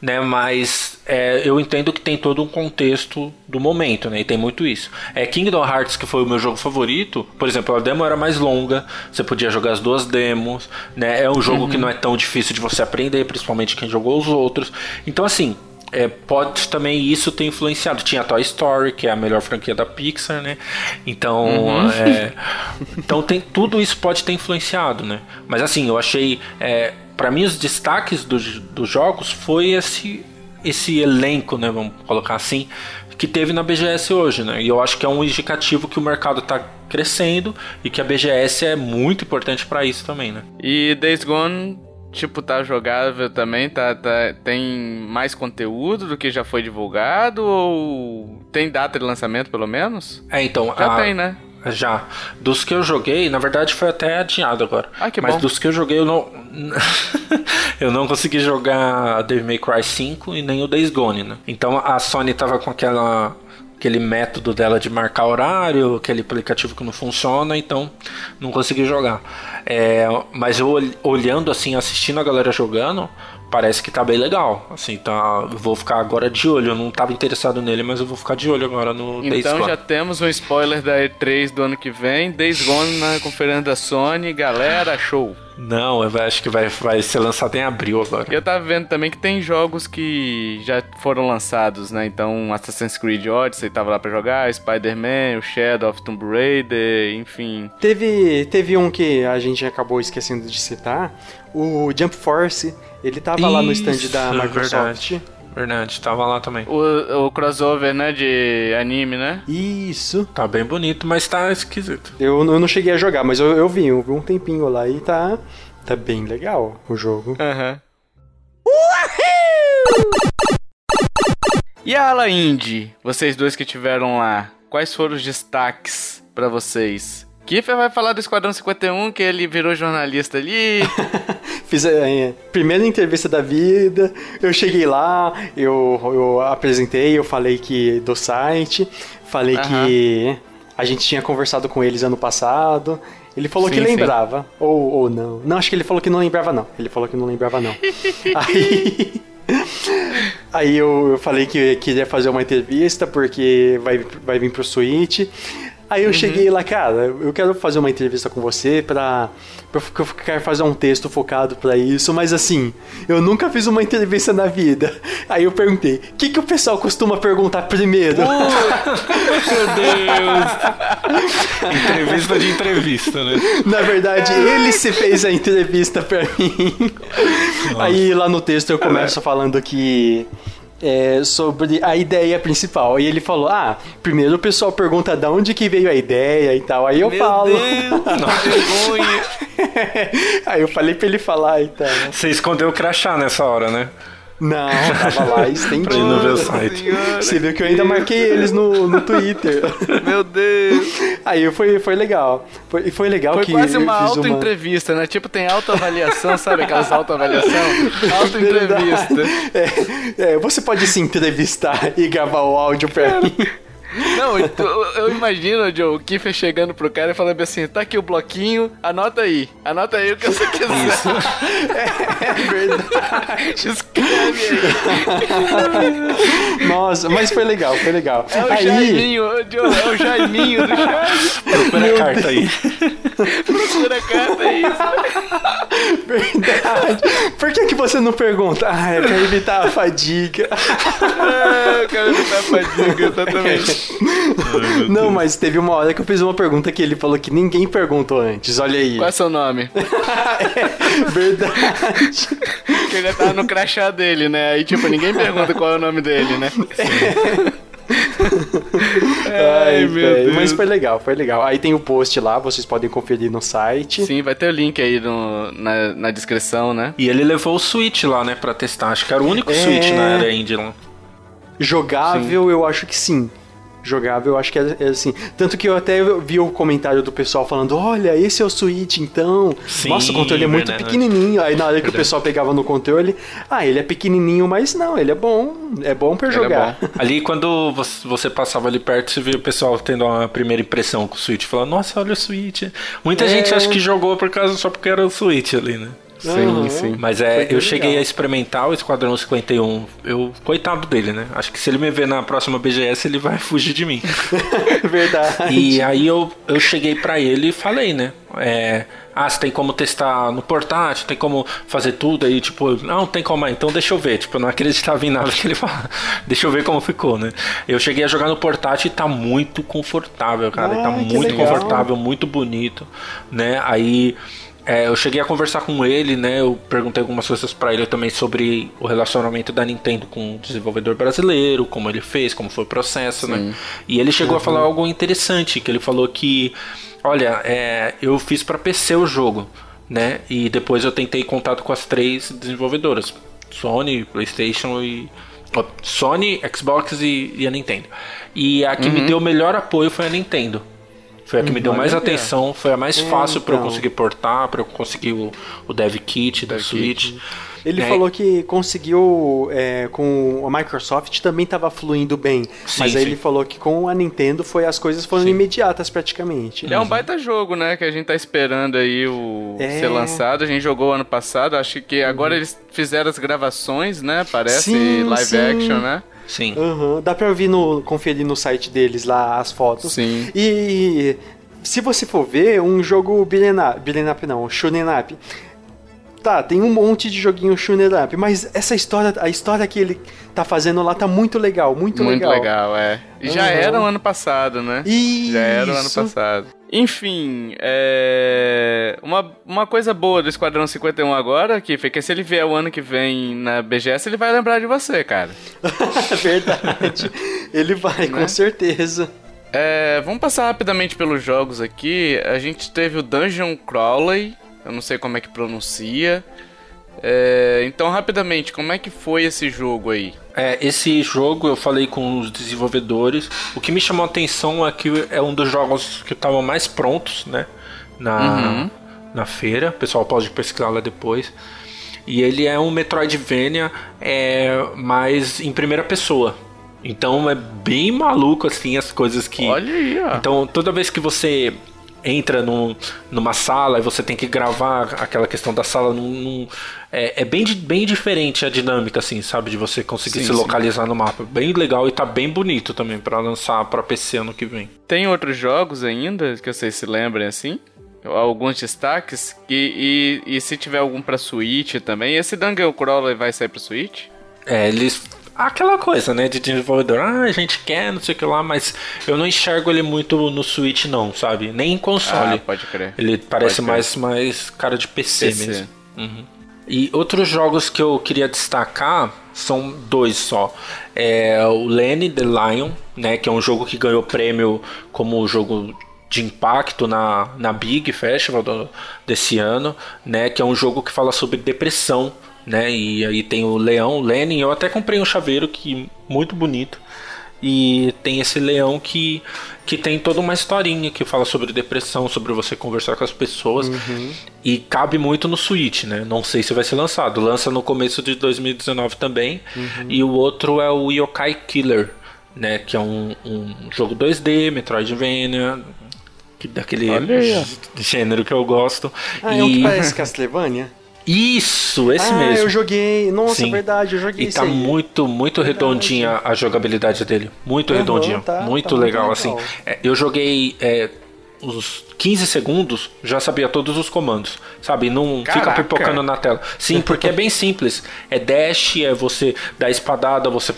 B: né? Mas é, eu entendo que tem todo um contexto do momento, né? E tem muito isso. É Kingdom Hearts, que foi o meu jogo favorito, por exemplo, a demo era mais longa, você podia jogar as duas demos, né? É um jogo uhum. que não é tão difícil de você aprender, principalmente quem jogou os outros. Então, assim, é, pode também isso ter influenciado. Tinha Toy Story, que é a melhor franquia da Pixar, né? Então, uhum. é, então tem tudo isso pode ter influenciado, né? Mas assim, eu achei é, para mim os destaques dos, dos jogos foi esse esse elenco, né, vamos colocar assim, que teve na BGS hoje, né? E eu acho que é um indicativo que o mercado está crescendo e que a BGS é muito importante para isso também, né?
A: E Days Gone tipo, tá jogável também? Tá, tá, tem mais conteúdo do que já foi divulgado? Ou tem data de lançamento, pelo menos?
B: É, então.
A: Já a... tem, né?
B: Já. Dos que eu joguei, na verdade foi até adiado agora.
A: Ah, que
B: Mas
A: bom.
B: dos que eu joguei, eu não. <laughs> eu não consegui jogar Devil May Cry 5 e nem o Days Gone, né? Então a Sony tava com aquela aquele método dela de marcar horário, aquele aplicativo que não funciona, então não consegui jogar. É, mas eu olhando assim, assistindo a galera jogando, parece que tá bem legal. Assim, tá. Vou ficar agora de olho. Eu não tava interessado nele, mas eu vou ficar de olho agora no
A: então, Days Gone. Então já temos um spoiler da E3 do ano que vem. Days Gone na conferência da Sony. Galera, show!
B: Não, eu acho que vai, vai ser lançado em abril agora.
A: Eu tava vendo também que tem jogos que já foram lançados, né? Então, Assassin's Creed Odyssey tava lá pra jogar, Spider-Man, o Shadow of Tomb Raider, enfim.
C: Teve, teve um que a gente acabou esquecendo de citar, o Jump Force. Ele tava Isso, lá no stand da Microsoft.
B: Verdade. Verdade, tava lá também.
A: O, o crossover, né, de anime, né?
C: Isso.
B: Tá bem bonito, mas tá esquisito.
C: Eu, eu não cheguei a jogar, mas eu, eu vi, eu vi um tempinho lá e tá, tá bem legal o jogo.
A: Aham. Uhum. E a ala indie? Vocês dois que tiveram lá, quais foram os destaques para vocês? Kiffer vai falar do Esquadrão 51, que ele virou jornalista ali. <laughs>
C: Fiz a primeira entrevista da vida, eu cheguei lá, eu, eu apresentei, eu falei que do site, falei que a gente tinha conversado com eles ano passado. Ele falou sim, que lembrava, ou, ou não. Não, acho que ele falou que não lembrava, não. Ele falou que não lembrava, não. <laughs> Aí. <laughs> Aí eu, eu falei que queria fazer uma entrevista porque vai, vai vir pro Switch. Aí eu uhum. cheguei lá, cara, eu quero fazer uma entrevista com você pra. Porque eu quero fazer um texto focado para isso, mas assim, eu nunca fiz uma entrevista na vida. Aí eu perguntei: o que, que o pessoal costuma perguntar primeiro? <laughs>
B: meu Deus! entrevista de entrevista, né?
C: Na verdade, ele se fez a entrevista pra mim. Nossa. Aí lá no texto eu começo falando que é, sobre a ideia principal. E ele falou: Ah, primeiro o pessoal pergunta de onde que veio a ideia e tal. Aí eu
A: Meu
C: falo.
A: Deus, <laughs> vergonha.
C: Aí eu falei pra ele falar e tal.
B: Você escondeu o crachá nessa hora, né?
C: Não, tava lá estendido.
B: ver o site.
C: Você viu que eu ainda marquei eles no, no Twitter.
A: Meu Deus.
C: Aí foi, foi legal. Foi, foi legal
A: foi
C: que.
A: Foi quase uma auto-entrevista, uma... né? Tipo, tem autoavaliação, sabe aquelas autoavaliação? <laughs> Auto-entrevista.
C: É, é, você pode se entrevistar e gravar o áudio pra mim.
A: Não, eu, imagino, Joe, o Kiffer chegando pro cara e falando assim: tá aqui o bloquinho, anota aí. Anota aí o que você quiser. Isso. <laughs>
C: é, é verdade.
A: Escreve
C: aí. Nossa, mas foi legal, foi legal.
A: É o
C: aí...
A: Jaiminho, Joe, é o Jaiminho do Chaves.
B: Procura a carta aí.
A: Procura a carta aí.
C: Verdade. Por que, que você não pergunta? Ah, é pra evitar a fadiga.
A: é, eu quero evitar a fadiga, exatamente. <laughs>
C: Não, mas teve uma hora que eu fiz uma pergunta que ele falou que ninguém perguntou antes. Olha aí.
A: Qual é seu nome? <laughs>
C: é, verdade.
A: Que ele já tava no crachá dele, né? Aí, tipo, ninguém pergunta qual é o nome dele, né?
C: Ai, meu Deus. Mas foi legal, foi legal. Aí tem o post lá, vocês podem conferir no site.
A: Sim, vai ter o link aí no, na, na descrição, né?
B: E ele levou o Switch lá, né, pra testar. Acho que era o único é... Switch na era indie lá.
C: Jogável, sim. eu acho que sim jogável, eu acho que é, é, assim. Tanto que eu até vi o comentário do pessoal falando: olha, esse é o Switch, então. Sim, Nossa, o controle é muito verdade. pequenininho. Aí na hora que verdade. o pessoal pegava no controle, ah, ele é pequenininho, mas não, ele é bom. É bom para jogar. É bom. <laughs>
B: ali quando você passava ali perto, você via o pessoal tendo uma primeira impressão com o Switch, falando: nossa, olha o Switch. Muita é... gente acha que jogou por causa só porque era o Switch ali, né?
A: Sim, uhum. sim.
B: Mas é, eu cheguei a experimentar o Esquadrão 51. Eu, coitado dele, né? Acho que se ele me ver na próxima BGS, ele vai fugir de mim. <laughs>
C: Verdade.
B: E aí eu, eu cheguei para ele e falei, né? É, ah, você tem como testar no portátil, tem como fazer tudo aí, tipo, não, tem como, então deixa eu ver, tipo, eu não acreditava em nada <laughs> que ele fala, deixa eu ver como ficou, né? Eu cheguei a jogar no portátil e tá muito confortável, cara, ah, tá muito legal. confortável, muito bonito, né? Aí é, eu cheguei a conversar com ele, né? Eu perguntei algumas coisas para ele também sobre o relacionamento da Nintendo com o desenvolvedor brasileiro, como ele fez, como foi o processo, né? Sim. né? E ele chegou uhum. a falar algo interessante, que ele falou que, olha, é, eu fiz para PC o jogo, né? E depois eu tentei contato com as três desenvolvedoras, Sony, PlayStation e Sony, Xbox e, e, a Nintendo. E a que uhum. me deu o melhor apoio foi a Nintendo. Foi a que me deu mais atenção, foi a mais fácil para eu conseguir portar, para eu conseguir o, o dev kit da Switch.
C: Ele é. falou que conseguiu é, com a Microsoft também estava fluindo bem, sim, mas aí sim. ele falou que com a Nintendo foi as coisas foram sim. imediatas praticamente.
A: É um baita jogo, né, que a gente tá esperando aí o é. ser lançado. A gente jogou ano passado, acho que agora uhum. eles fizeram as gravações, né? Parece live action, né?
B: Sim.
C: Uhum. Dá pra ouvir no, conferir no site deles lá as fotos.
A: Sim.
C: E se você for ver, um jogo up, up não, up, Tá, tem um monte de joguinho up, mas essa história, a história que ele tá fazendo lá tá muito legal, muito,
A: muito
C: legal.
A: Muito legal, é. E já uhum. era o ano passado, né?
C: Isso.
A: Já era o ano passado. Enfim, é... uma, uma coisa boa do Esquadrão 51 agora, que fica que se ele vier o ano que vem na BGS, ele vai lembrar de você, cara. <laughs>
C: Verdade. ele vai, né? com certeza.
A: É, vamos passar rapidamente pelos jogos aqui. A gente teve o Dungeon Crawley, eu não sei como é que pronuncia. É, então, rapidamente, como é que foi esse jogo aí?
B: É, esse jogo eu falei com os desenvolvedores. O que me chamou a atenção é que é um dos jogos que estavam mais prontos, né? Na, uhum. na feira. O pessoal pode pesquisar lá depois. E ele é um Metroidvania, é, mas em primeira pessoa. Então é bem maluco assim as coisas que.
A: Olha aí, ó.
B: Então toda vez que você entra num, numa sala e você tem que gravar aquela questão da sala num, num, é, é, bem, bem diferente a dinâmica assim sabe? De você conseguir sim, se localizar sim. no mapa. Bem legal e tá bem bonito também para lançar para PC ano que vem.
A: Tem outros jogos ainda que vocês se lembrem assim? Alguns destaques? E, e, e se tiver algum para Switch também? Esse Dungeon Crawler vai sair para Switch?
B: É, eles aquela coisa, né, de desenvolvedor, ah, a gente quer, não sei o que lá, mas eu não enxergo ele muito no Switch não, sabe? Nem em console. Ah,
A: pode crer.
B: Ele parece mais mais cara de PC, PC. mesmo. Uhum. E outros jogos que eu queria destacar são dois só. É o Lenny the Lion, né, que é um jogo que ganhou prêmio como jogo de impacto na, na Big Festival do, desse ano, né, que é um jogo que fala sobre depressão né? E aí tem o leão, o Lenin. Eu até comprei um chaveiro que muito bonito. E tem esse leão que, que tem toda uma historinha que fala sobre depressão, sobre você conversar com as pessoas. Uhum. E cabe muito no Switch, né? Não sei se vai ser lançado. Lança no começo de 2019 também. Uhum. E o outro é o Yokai Killer, né? Que é um, um jogo 2D, Metroidvania, que, daquele gênero que eu gosto.
C: Ah, e... é um que parece Castlevania? <laughs>
B: Isso, esse
C: ah,
B: mesmo.
C: eu joguei. Nossa, Sim. verdade, eu joguei
B: E tá muito, muito verdade. redondinha a jogabilidade dele. Muito uhum, redondinha. Tá, muito, tá legal, muito, legal, assim. É, eu joguei é, uns 15 segundos, já sabia todos os comandos, sabe? Não Caraca. fica pipocando na tela. Sim, porque é bem simples. É dash, é você dar espadada, você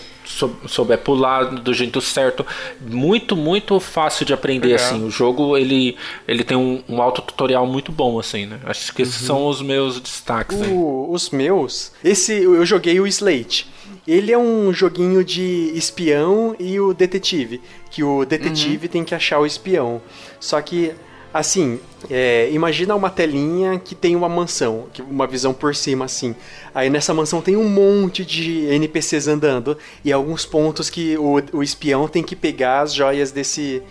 B: souber pular do jeito certo. Muito, muito fácil de aprender, Legal. assim. O jogo, ele, ele tem um, um tutorial muito bom, assim, né? Acho que esses uhum. são os meus destaques.
C: O, os meus... Esse, eu joguei o Slate. Ele é um joguinho de espião e o detetive. Que o detetive uhum. tem que achar o espião. Só que Assim, é, imagina uma telinha que tem uma mansão, uma visão por cima assim. Aí nessa mansão tem um monte de NPCs andando e alguns pontos que o, o espião tem que pegar as joias desse,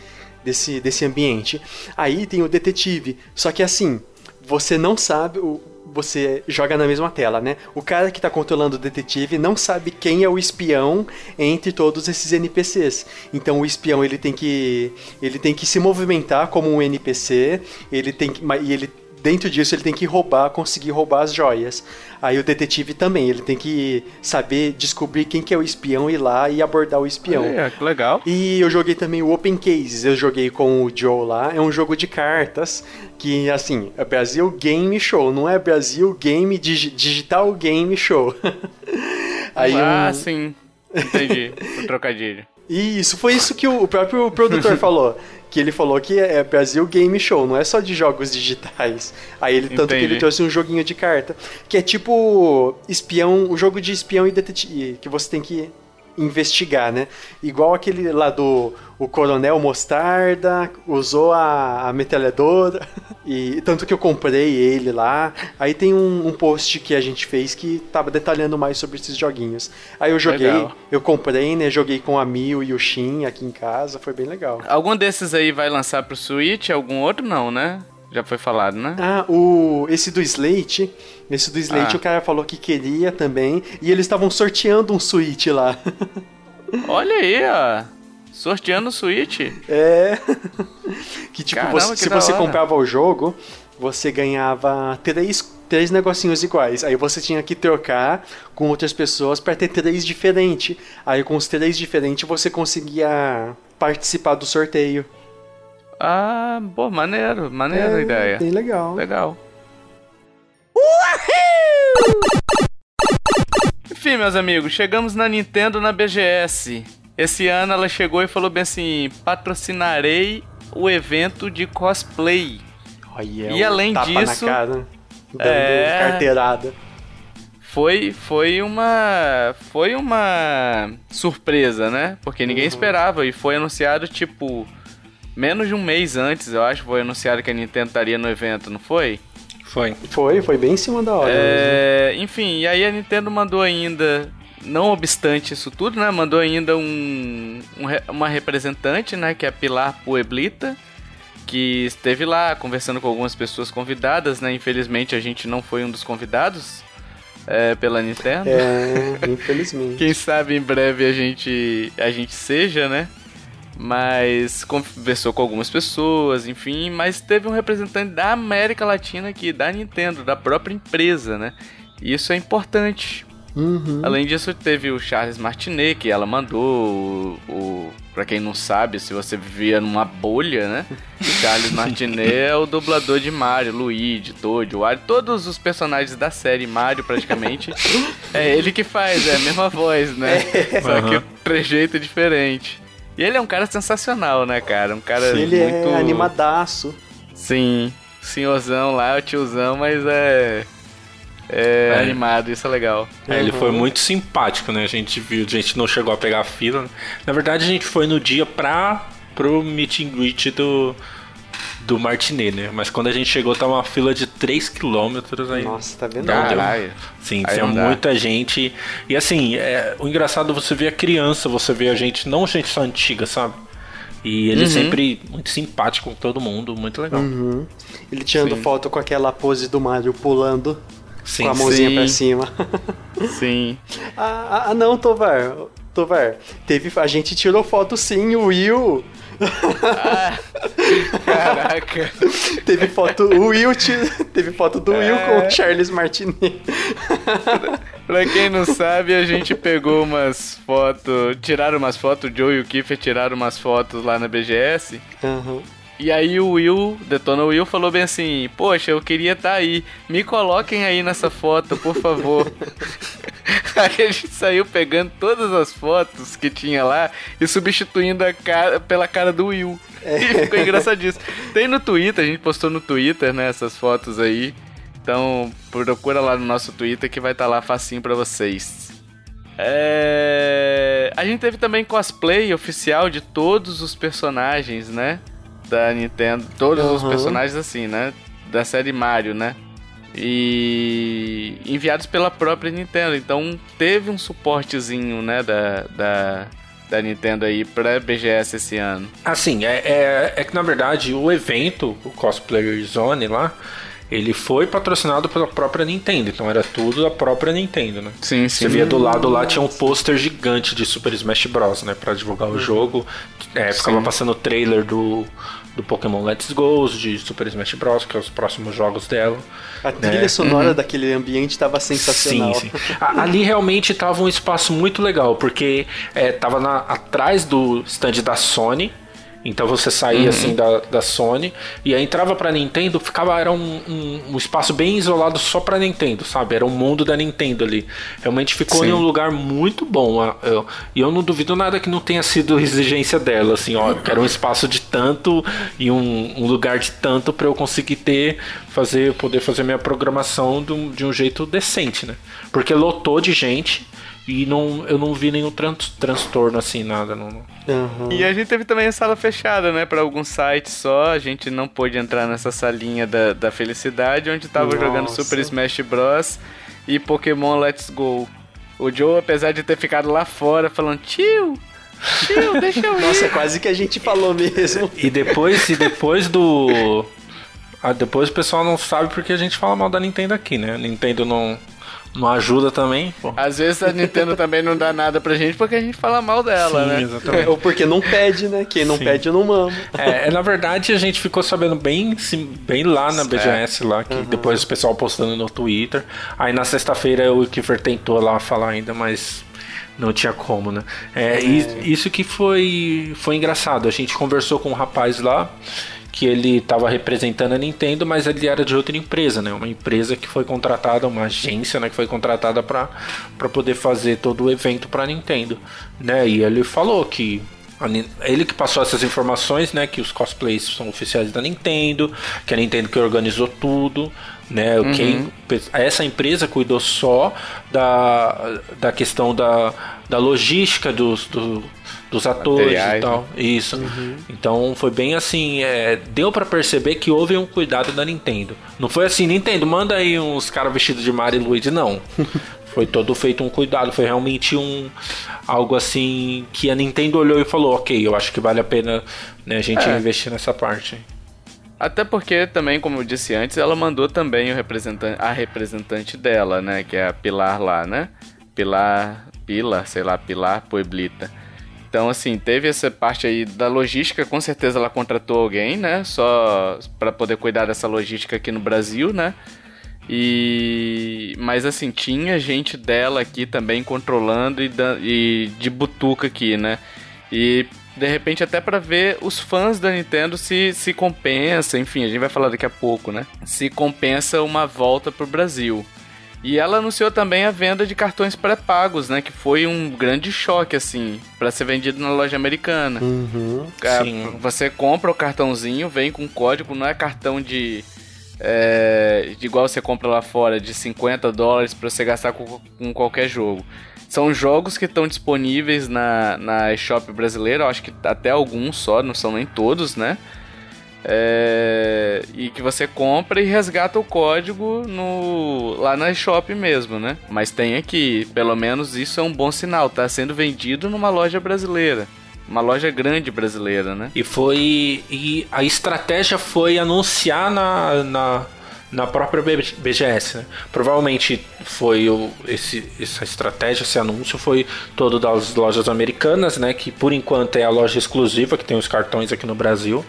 C: desse, desse ambiente. Aí tem o detetive, só que assim, você não sabe, o, você joga na mesma tela, né? O cara que tá controlando o detetive não sabe quem é o espião entre todos esses NPCs. Então o espião ele tem que ele tem que se movimentar como um NPC, ele tem que, e ele dentro disso ele tem que roubar, conseguir roubar as joias. Aí o detetive também, ele tem que saber descobrir quem que é o espião ir lá e abordar o espião.
A: É, que legal.
C: E eu joguei também o Open Cases, eu joguei com o Joe lá, é um jogo de cartas que assim, é Brasil Game Show, não é Brasil Game Digital Game Show. <laughs>
A: Aí ah, um... sim. Entendi, <laughs> o trocadilho.
C: Isso, foi isso que o próprio produtor <laughs> falou que ele falou que é Brasil Game Show, não é só de jogos digitais. Aí ele tanto Entendi. que ele trouxe um joguinho de carta, que é tipo espião, o um jogo de espião e detetive, que você tem que investigar, né? Igual aquele lá do o Coronel Mostarda, usou a, a metralhadora, <laughs> e tanto que eu comprei ele lá. Aí tem um, um, post que a gente fez que tava detalhando mais sobre esses joguinhos. Aí eu joguei, legal. eu comprei, né? Joguei com a Mil e o Shin aqui em casa, foi bem legal.
A: Algum desses aí vai lançar pro Switch, algum outro não, né? Já foi falado, né?
C: Ah, o esse do Slate, esse do Slate ah. o cara falou que queria também, e eles estavam sorteando um Switch lá. <laughs>
A: Olha aí, ó. Sorteando o Switch.
C: É. <laughs> que tipo, Caramba, você, que se você hora. comprava o jogo, você ganhava três, três negocinhos iguais. Aí você tinha que trocar com outras pessoas para ter três diferentes. Aí com os três diferentes você conseguia participar do sorteio.
A: Ah, pô, maneiro, maneiro é, a ideia.
C: Bem legal.
A: Legal. Uhul! Enfim, meus amigos, chegamos na Nintendo na BGS. Esse ano ela chegou e falou bem assim: patrocinarei o evento de cosplay.
C: Olha, e além tapa disso. Na cara, é... carteirada.
A: Foi, foi uma. Foi uma surpresa, né? Porque ninguém uhum. esperava e foi anunciado tipo menos de um mês antes, eu acho, foi anunciado que a Nintendo estaria no evento, não foi?
B: Foi.
C: Foi, foi bem em cima da hora.
A: É, enfim, e aí a Nintendo mandou ainda, não obstante isso tudo, né? Mandou ainda um, um uma representante, né? Que é a Pilar Pueblita, que esteve lá conversando com algumas pessoas convidadas, né? Infelizmente a gente não foi um dos convidados. É, pela Nintendo.
C: É, <laughs> infelizmente.
A: Quem sabe em breve a gente a gente seja, né? Mas conversou com algumas pessoas, enfim, mas teve um representante da América Latina aqui, da Nintendo, da própria empresa, né? E isso é importante.
C: Uhum.
A: Além disso, teve o Charles Martinet, que ela mandou, o, o para quem não sabe, se você vivia numa bolha, né? <laughs> O Charles Martinet é o dublador de Mario, Luigi, Toad, Wario, todos os personagens da série Mario praticamente. <laughs> é ele que faz, é a mesma voz, né? Só uhum. que trejeito diferente. E ele é um cara sensacional, né, cara? Um cara
C: ele muito... é animadaço.
A: Sim, senhorzão lá, o tiozão, mas é... É, é, animado, isso é legal.
B: É, ele foi muito simpático, né? A gente viu, a gente não chegou a pegar a fila. Né? Na verdade, a gente foi no dia pra, pro meet and greet do, do Martinet, né? Mas quando a gente chegou, tava uma fila de 3 km aí.
C: Nossa, tá vendo?
B: Caralho. Sim, aí tinha muita gente. E assim, é, o engraçado é você vê a criança, você vê a gente, não gente só antiga, sabe? E ele uhum. sempre muito simpático com todo mundo, muito legal.
C: Uhum. Ele tirando Sim. foto com aquela pose do Mario pulando. Sim, com a mãozinha sim. pra cima. <laughs>
A: Sim.
C: ah, ah, não, Tovar. Tovar, teve, a gente tirou foto sim, o Will.
A: Ah, caraca.
C: teve foto, o Will teve foto do é... Will com o Charles Martinet.
A: pra quem não sabe, a gente pegou umas fotos, tiraram umas fotos, o Joe e o Kiefer tiraram umas fotos lá na BGS.
C: Uhum.
A: E aí o Will, Detona Will, falou bem assim: Poxa, eu queria estar tá aí. Me coloquem aí nessa foto, por favor. <laughs> aí a gente saiu pegando todas as fotos que tinha lá e substituindo a cara pela cara do Will. É. E ficou engraçadíssimo. Tem no Twitter, a gente postou no Twitter, né, essas fotos aí. Então procura lá no nosso Twitter que vai estar tá lá facinho para vocês. É... A gente teve também cosplay oficial de todos os personagens, né? da Nintendo, todos uhum. os personagens assim, né? Da série Mario, né? E enviados pela própria Nintendo. Então teve um suportezinho, né, da, da, da Nintendo aí pra BGS esse ano.
B: Assim, é, é, é que na verdade o evento, o Cosplayer Zone lá, ele foi patrocinado pela própria Nintendo, então era tudo da própria Nintendo, né?
A: Sim, sim.
B: Você via do lado lá tinha um pôster gigante de Super Smash Bros, né, para divulgar o jogo. É, ficava sim. passando o trailer do do Pokémon Let's Go, de Super Smash Bros, que é os próximos jogos dela.
C: A né? trilha sonora uhum. daquele ambiente estava sensacional.
B: Sim, sim. Ali realmente estava um espaço muito legal, porque estava é, atrás do stand da Sony, então você saía uhum. assim da, da Sony e aí entrava pra Nintendo, ficava era um, um, um espaço bem isolado só pra Nintendo, sabe? Era o um mundo da Nintendo ali. Realmente ficou Sim. em um lugar muito bom. E eu, eu, não duvido nada que não tenha sido <laughs> exigência dela, assim, ó, era um espaço de tanto e um, um lugar de tanto para eu conseguir ter, fazer, poder fazer minha programação de um, de um jeito decente, né? Porque lotou de gente e não, eu não vi nenhum tran transtorno assim, nada. Não,
A: Uhum. E a gente teve também a sala fechada, né? Para alguns sites só. A gente não pôde entrar nessa salinha da, da felicidade, onde tava Nossa. jogando Super Smash Bros. e Pokémon Let's Go. O Joe, apesar de ter ficado lá fora falando, tio, tio, <laughs> deixa eu ir.
C: Nossa, quase que a gente falou mesmo.
B: E depois, e depois do. Ah, depois o pessoal não sabe porque a gente fala mal da Nintendo aqui, né? A Nintendo não, não ajuda também. Pô.
A: Às vezes a Nintendo também não dá nada pra gente porque a gente fala mal dela,
B: Sim,
A: né?
B: Exatamente.
C: Ou porque não pede, né? Quem não Sim. pede, não mama.
B: É, na verdade, a gente ficou sabendo bem, bem lá na BGS, é. lá, que uhum. depois o pessoal postando no Twitter. Aí na sexta-feira o Kiefer tentou lá falar ainda, mas não tinha como, né? É, é. Isso que foi, foi engraçado. A gente conversou com um rapaz lá que ele estava representando a Nintendo, mas ele era de outra empresa, né? Uma empresa que foi contratada, uma agência, né? Que foi contratada para poder fazer todo o evento para a Nintendo, né? E ele falou que ele que passou essas informações, né? Que os cosplays são oficiais da Nintendo, que a Nintendo que organizou tudo, né? Uhum. Quem, essa empresa cuidou só da, da questão da, da logística dos, do, dos atores Materiais, e tal. Né? Isso. Uhum. Então foi bem assim, é, deu para perceber que houve um cuidado da Nintendo. Não foi assim, Nintendo, manda aí uns caras vestidos de Mario e Luigi, não. <laughs> foi todo feito um cuidado, foi realmente um algo assim que a Nintendo olhou e falou, ok, eu acho que vale a pena né, a gente é. investir nessa parte.
A: Até porque também, como eu disse antes, ela mandou também o representante, a representante dela, né, que é a Pilar lá, né? Pilar, Pila, sei lá, Pilar Pueblita. Então, assim, teve essa parte aí da logística, com certeza ela contratou alguém, né? Só para poder cuidar dessa logística aqui no Brasil, né? E mas assim, tinha gente dela aqui também controlando e, da... e de butuca aqui, né? E de repente até para ver os fãs da Nintendo se se compensa, enfim, a gente vai falar daqui a pouco, né? Se compensa uma volta pro Brasil. E ela anunciou também a venda de cartões pré-pagos, né? Que foi um grande choque, assim, para ser vendido na loja americana.
C: Uhum,
A: é, você compra o cartãozinho, vem com código, não é cartão de. É, de igual você compra lá fora, de 50 dólares para você gastar com, com, qualquer jogo. São jogos que estão disponíveis na, na eShop brasileira, eu acho que até alguns só, não são nem todos, né? É, e que você compra e resgata o código no, lá na shop mesmo, né? Mas tem aqui, pelo menos isso é um bom sinal, tá sendo vendido numa loja brasileira. Uma loja grande brasileira, né?
B: E foi. E a estratégia foi anunciar na, na na própria BGS. Né? Provavelmente foi o, esse, essa estratégia, esse anúncio foi todo das lojas americanas, né? Que por enquanto é a loja exclusiva que tem os cartões aqui no Brasil.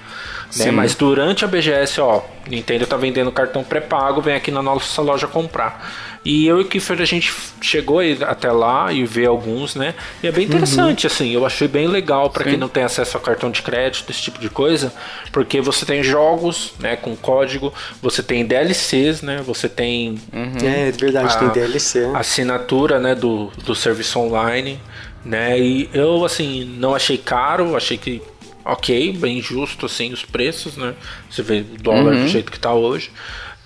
B: Né? Mas durante a BGS, ó, Nintendo tá vendendo cartão pré-pago, vem aqui na nossa loja comprar. E eu e o Kiefer, a gente chegou até lá e vê alguns, né? E é bem interessante, uhum. assim. Eu achei bem legal para quem não tem acesso a cartão de crédito, esse tipo de coisa. Porque você tem jogos, né, com código, você tem DLCs, né? Você tem.
C: Uhum. É, é verdade, a, tem DLC.
B: Assinatura, né, do, do serviço online, né? E eu, assim, não achei caro, achei que ok, bem justo assim os preços, né? Você vê o dólar uhum. do jeito que tá hoje.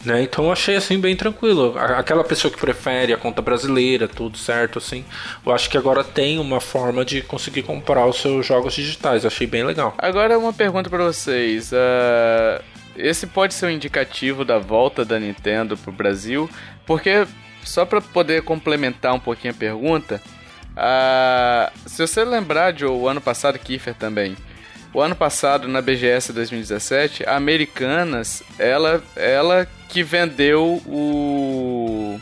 B: Né? Então eu achei assim bem tranquilo. Aquela pessoa que prefere a conta brasileira, tudo certo, assim. Eu acho que agora tem uma forma de conseguir comprar os seus jogos digitais. Eu achei bem legal.
A: Agora uma pergunta para vocês. Uh, esse pode ser um indicativo da volta da Nintendo pro Brasil, porque só para poder complementar um pouquinho a pergunta, uh, se você lembrar de o ano passado, Kiefer também. O ano passado, na BGS 2017, a Americanas, ela, ela que vendeu o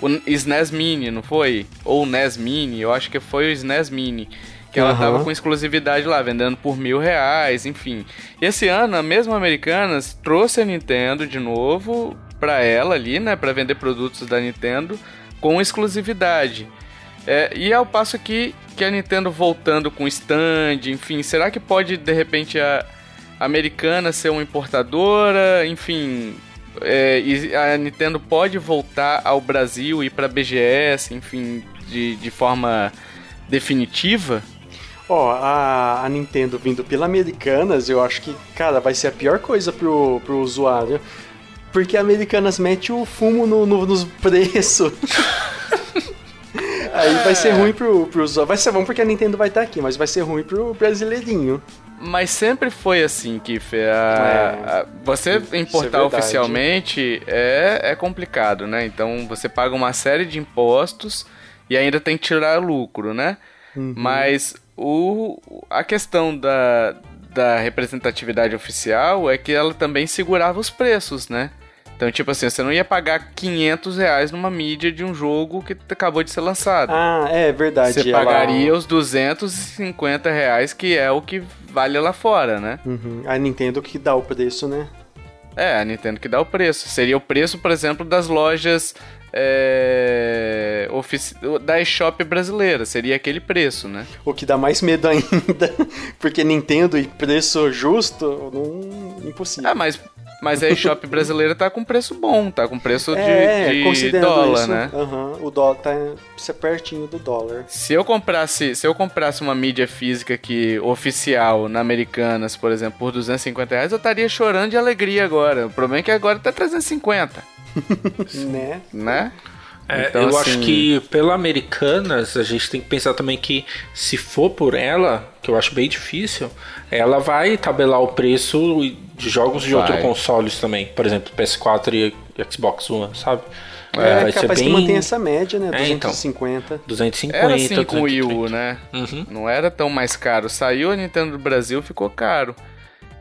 A: o SNES Mini, não foi? Ou o NES Mini, eu acho que foi o SNES Mini. Que ela uhum. tava com exclusividade lá, vendendo por mil reais, enfim. E esse ano, a mesma Americanas trouxe a Nintendo de novo pra ela ali, né? Pra vender produtos da Nintendo com exclusividade. É, e ao passo que, que a Nintendo voltando com stand, enfim, será que pode de repente a americana ser uma importadora? Enfim, é, a Nintendo pode voltar ao Brasil e para BGS, enfim, de, de forma definitiva?
C: Ó, oh, a, a, Nintendo vindo pela Americanas, eu acho que, cara, vai ser a pior coisa pro, pro usuário. Porque a Americanas mete o fumo no, no, nos preços. <laughs> Aí vai ser ruim pro, pro usuário. Vai ser bom porque a Nintendo vai estar aqui, mas vai ser ruim pro brasileirinho.
A: Mas sempre foi assim, Kiffer. É, você é importar é oficialmente é, é complicado, né? Então você paga uma série de impostos e ainda tem que tirar lucro, né? Uhum. Mas o, a questão da, da representatividade oficial é que ela também segurava os preços, né? Então, tipo assim, você não ia pagar 500 reais numa mídia de um jogo que acabou de ser lançado.
C: Ah, é verdade.
A: Você pagaria ela... os 250 reais, que é o que vale lá fora, né?
C: Uhum. A Nintendo que dá o preço, né?
A: É, a Nintendo que dá o preço. Seria o preço, por exemplo, das lojas é, ofici... da eShop brasileira. Seria aquele preço, né?
C: O que dá mais medo ainda, <laughs> porque Nintendo e preço justo, não... impossível.
A: Ah, mas mas a eShop brasileira tá com preço bom, tá com preço de, é, de dólar,
C: isso,
A: né?
C: Uhum, o dólar tá pertinho do dólar.
A: Se eu comprasse, se eu comprasse uma mídia física que oficial na Americanas, por exemplo, por 250 reais, eu estaria chorando de alegria agora. O problema é que agora tá 350. <laughs>
C: né?
A: Né?
B: É, então, eu assim... acho que pela Americanas a gente tem que pensar também que se for por ela, que eu acho bem difícil, ela vai tabelar o preço de jogos de outros consoles também, por exemplo, PS4 e Xbox One, sabe?
C: É, é capaz bem... que mantém essa média, né? 250. É, então,
B: 250.
A: Era assim com o Wii U, né? Uhum. Não era tão mais caro. Saiu a Nintendo do Brasil, ficou caro.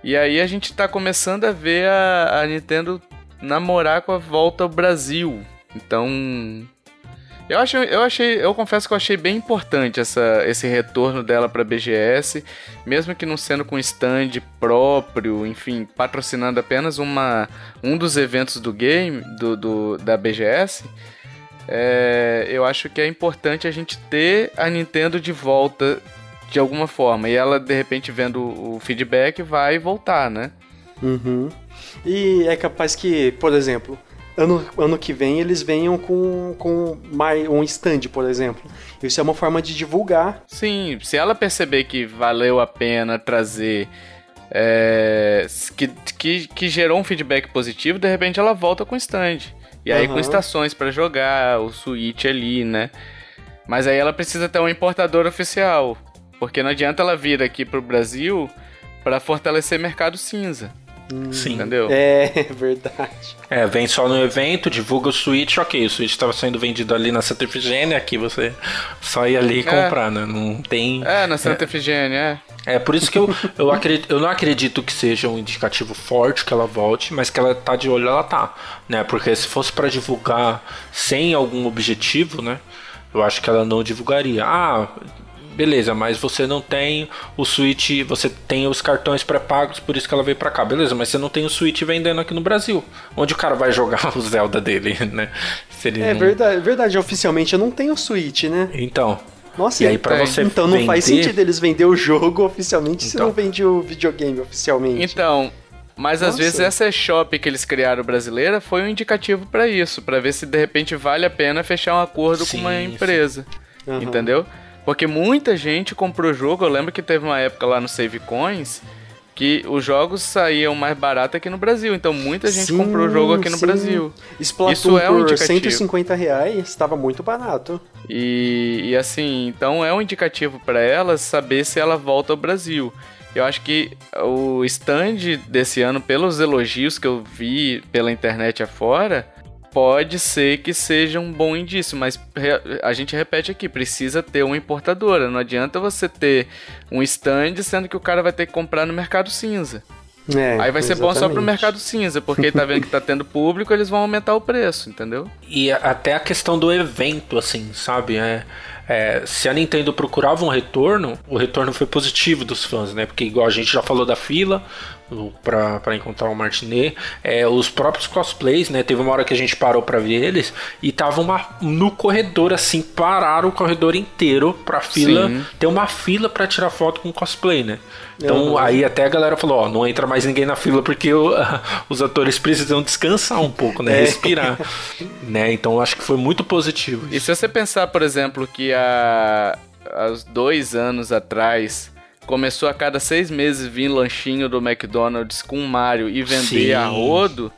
A: E aí a gente tá começando a ver a, a Nintendo namorar com a volta ao Brasil. Então, eu, acho, eu achei, eu confesso que eu achei bem importante essa, esse retorno dela para BGS, mesmo que não sendo com stand próprio, enfim, patrocinando apenas uma, um dos eventos do game, do, do da BGS. É, eu acho que é importante a gente ter a Nintendo de volta de alguma forma. E ela, de repente, vendo o feedback, vai voltar, né?
C: Uhum. E é capaz que, por exemplo, ano, ano que vem eles venham com, com mais, um stand, por exemplo. Isso é uma forma de divulgar.
A: Sim, se ela perceber que valeu a pena trazer. É, que, que, que gerou um feedback positivo, de repente ela volta com stand. E aí uhum. com estações para jogar, o Switch ali, né? Mas aí ela precisa ter um importador oficial. Porque não adianta ela vir aqui pro Brasil para fortalecer mercado cinza.
B: Sim.
A: Entendeu?
C: É, <laughs> verdade.
B: É, vem só no evento, divulga o Switch, ok. O Switch estava sendo vendido ali na Santa Efigênia, aqui você só ia ali
A: É.
B: comprar, né? Não tem.
A: É, na Santa Efigênia, é.
B: É por isso que eu, eu, acredito, eu não acredito que seja um indicativo forte que ela volte, mas que ela tá de olho, ela tá. Né? Porque se fosse para divulgar sem algum objetivo, né? Eu acho que ela não divulgaria. Ah, beleza, mas você não tem o Switch, você tem os cartões pré-pagos, por isso que ela veio pra cá. Beleza, mas você não tem o Switch vendendo aqui no Brasil. Onde o cara vai <laughs> jogar o Zelda dele, né? Se ele
C: É
B: não-
C: verdade, verdade, oficialmente eu não tenho Switch, né?
B: Então.
C: Nossa,
B: E aí pra
A: tem.
B: você
C: então não faz
B: vender-
C: sentido eles vender o jogo oficialmente se
B: Então.
C: não vende o videogame oficialmente.
A: Então, mas às
C: Nossa.
A: vezes essa eShop que eles criaram brasileira foi um indicativo pra isso, pra ver se de repente vale a pena fechar um acordo
B: Sim,
A: com uma empresa,
C: Aham.
A: entendeu? Porque muita gente comprou o jogo, eu lembro que teve uma época lá no Save Coins que os jogos saíam mais barato aqui no Brasil, então muita gente
C: Sim,
A: comprou o jogo aqui no
C: sim.
A: Brasil.
C: Splatoon
A: Isso é um
C: por
A: indicativo.
C: 150 reais estava muito barato.
A: E, e assim, então é um indicativo pra ela saber se ela volta ao Brasil. Eu acho que o stand desse ano, pelos elogios que eu vi pela internet afora, pode ser que seja um bom indício, mas a gente repete aqui, precisa ter uma importadora. Não adianta você ter um stand sendo que o cara vai ter que comprar no mercado cinza.
C: É,
A: Aí vai ser bom só pro mercado cinza, porque ele tá vendo que tá tendo público, eles vão aumentar o preço, entendeu?
B: E até a questão do evento, assim, sabe? É, é, se a Nintendo procurava um retorno, o retorno foi positivo dos fãs, né? Porque igual a gente já falou da fila pra encontrar o Martinet, é, os próprios cosplays, né? Teve uma hora que a gente parou pra ver eles e tava uma, no corredor, assim, pararam o corredor inteiro pra fila,
A: Sim.
B: ter uma fila pra tirar foto com cosplay, né? Então
C: Uhum.
B: aí até a galera falou, ó, não entra mais ninguém na fila porque o- <laughs> os atores precisam descansar um pouco, né?
C: É.
B: Respirar. <laughs> né? Então acho que foi muito positivo.
A: E se você pensar, por exemplo, que há, há dois anos atrás começou a cada seis meses vir lanchinho do McDonald's com Mario e vender
B: Sim.
A: a rodo,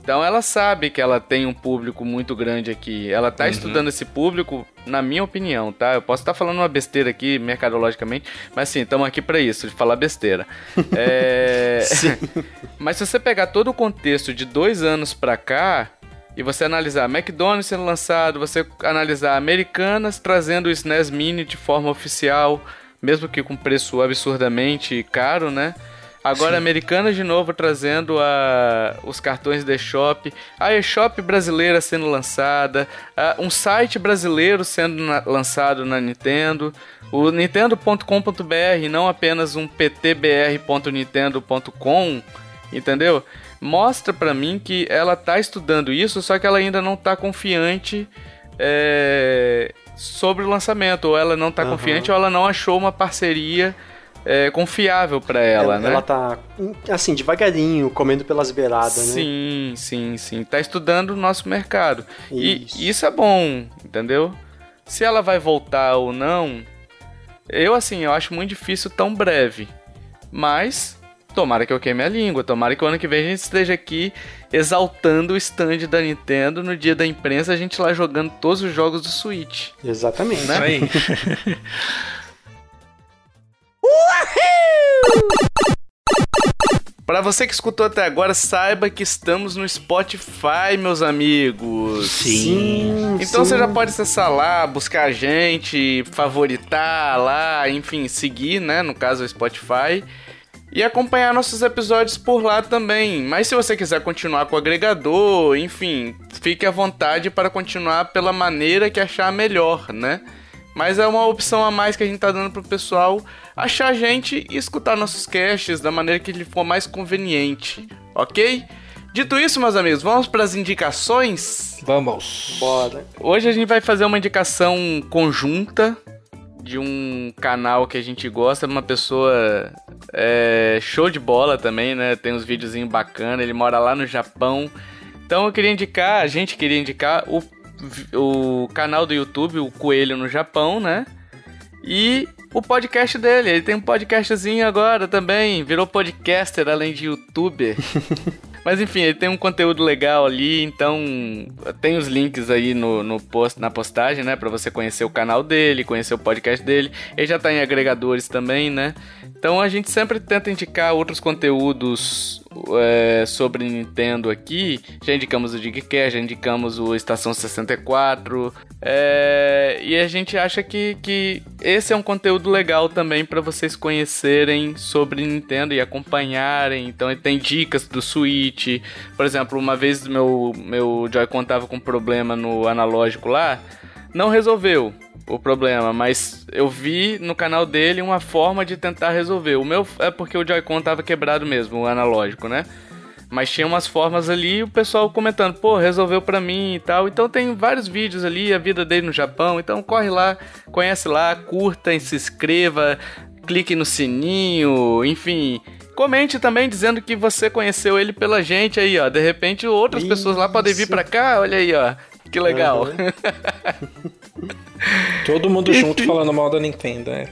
A: então ela sabe que ela tem um público muito grande aqui. Ela tá estudando esse público, na minha opinião, tá? Eu posso estar falando uma besteira aqui, mercadologicamente, mas sim, estamos aqui para isso, de falar besteira. <laughs> É... <laughs> mas se você pegar todo o contexto de dois anos pra cá, e você analisar McDonald's sendo lançado, você analisar Americanas trazendo o SNES Mini de forma oficial, mesmo que com preço absurdamente caro, né? Agora Americanas de novo trazendo a, os cartões da eShop, a eShop brasileira sendo lançada, a- um site brasileiro sendo na- lançado na Nintendo, o Nintendo.com.br, não apenas um ptbr.nintendo.com, entendeu? Mostra pra mim que ela tá estudando isso, só que ela ainda não tá confiante é, sobre o lançamento, ou ela não tá
C: Aham.
A: confiante, ou ela não achou uma parceria é, confiável pra ela, né?
C: Ela tá, assim, devagarinho, comendo pelas beiradas, né?
A: Sim, sim, sim. Tá estudando o nosso mercado.
C: Isso.
A: E isso é bom, entendeu? Se ela vai voltar ou não, eu assim, eu acho muito difícil tão breve. Mas tomara que eu queime a língua, tomara que o ano que vem a gente esteja aqui exaltando o stand da Nintendo no dia da imprensa, a gente lá jogando todos os jogos do Switch.
C: Exatamente.
A: Né?
B: Isso aí. <laughs>
A: Para você que escutou até agora, saiba que estamos no Spotify, meus amigos.
B: Sim.
A: Então
C: sim.
A: você já pode acessar lá, buscar a gente, favoritar lá, enfim, seguir, né? No caso, o Spotify. E acompanhar nossos episódios por lá também. Mas se você quiser continuar com o agregador, enfim, fique à vontade para continuar pela maneira que achar melhor, né? Mas é uma opção a mais que a gente tá dando pro pessoal achar a gente e escutar nossos casts da maneira que lhe for mais conveniente, ok? Dito isso, meus amigos, vamos para as indicações?
B: Vamos.
C: Bora.
A: Hoje a gente vai fazer uma indicação conjunta de um canal que a gente gosta, uma pessoa é, show de bola também, né? Tem uns videozinhos bacana, ele mora lá no Japão. Então eu queria indicar, a gente queria indicar o, o canal do YouTube, o Coelho no Japão, né? E o podcast dele, ele tem um podcastzinho agora também, virou podcaster além de youtuber. <laughs> Mas enfim, ele tem um conteúdo legal ali, então tem os links aí no, no post, na postagem, né? Pra você conhecer o canal dele, conhecer o podcast dele. Ele já tá em agregadores também, né? Então a gente sempre tenta indicar outros conteúdos é, sobre Nintendo aqui. Já indicamos o Digcast, já indicamos o Estação 64. É, e a gente acha que, que esse é um conteúdo legal também para vocês conhecerem sobre Nintendo e acompanharem. Então tem dicas do Switch. Por exemplo, uma vez meu, meu Joy-Con tava com problema no analógico lá. Não resolveu o problema, mas eu vi no canal dele uma forma de tentar resolver. O meu é porque o Joy-Con tava quebrado mesmo, o analógico, né? Mas tinha umas formas ali o pessoal comentando, pô, resolveu pra mim e tal. Então tem vários vídeos ali, a vida dele no Japão. Então corre lá, conhece lá, curta, se inscreva, clique no sininho, enfim. Comente também dizendo que você conheceu ele pela gente aí, ó. De repente outras Isso. pessoas lá podem vir pra cá, olha aí, ó. Que legal. Uhum. <laughs>
B: Todo mundo junto falando mal da Nintendo, é.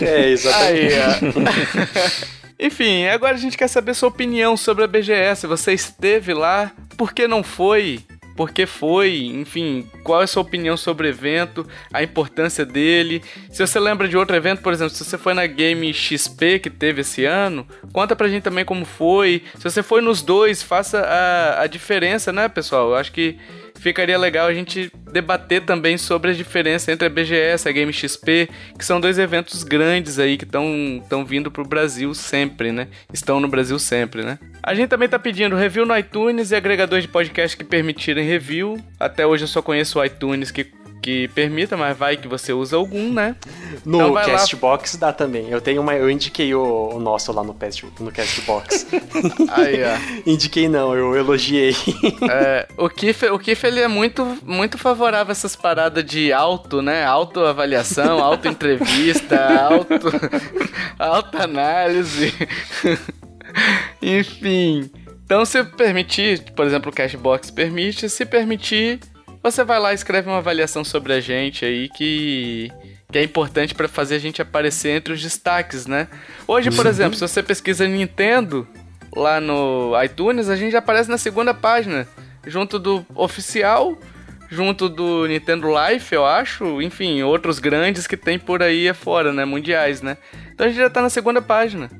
C: É, exatamente. Aí, <laughs>
A: Enfim, agora a gente quer saber sua opinião sobre a BGS. Você esteve lá? Por que não foi? Por que foi? Enfim, qual é a sua opinião sobre o evento? A importância dele? Se você lembra de outro evento, por exemplo, se você foi na Game XP que teve esse ano, conta pra gente também como foi. Se você foi nos dois, faça a, a diferença, né, pessoal? Eu acho que ficaria legal a gente debater também sobre a diferença entre a BGS e a Game XP, que são dois eventos grandes aí que estão vindo pro Brasil sempre, né? Estão no Brasil sempre, né? A gente também tá pedindo review no iTunes e agregadores de podcast que permitirem review. Até hoje eu só conheço o iTunes que que permita, mas vai que você usa algum, né?
C: No então Castbox dá também. Eu tenho uma, eu indiquei o, o nosso lá no, Cast, no Castbox. <laughs>
A: Aí, ó. <laughs>
C: indiquei não, eu elogiei.
A: é, o Kiff, o Kiff ele é muito, muito favorável a essas paradas de auto, né? Autoavaliação, <laughs> auto-entrevista, auto, auto-análise. Enfim. Então, se permitir, por exemplo, o Cashbox permite, se permitir, você vai lá e escreve uma avaliação sobre a gente aí que, que é importante para fazer a gente aparecer entre os destaques, né? Hoje, por uhum. exemplo, se você pesquisa Nintendo lá no iTunes, a gente aparece na segunda página, junto do oficial, junto do Nintendo Life, eu acho, enfim, outros grandes que tem por aí afora, né? Mundiais, né? Então a gente já tá na segunda página.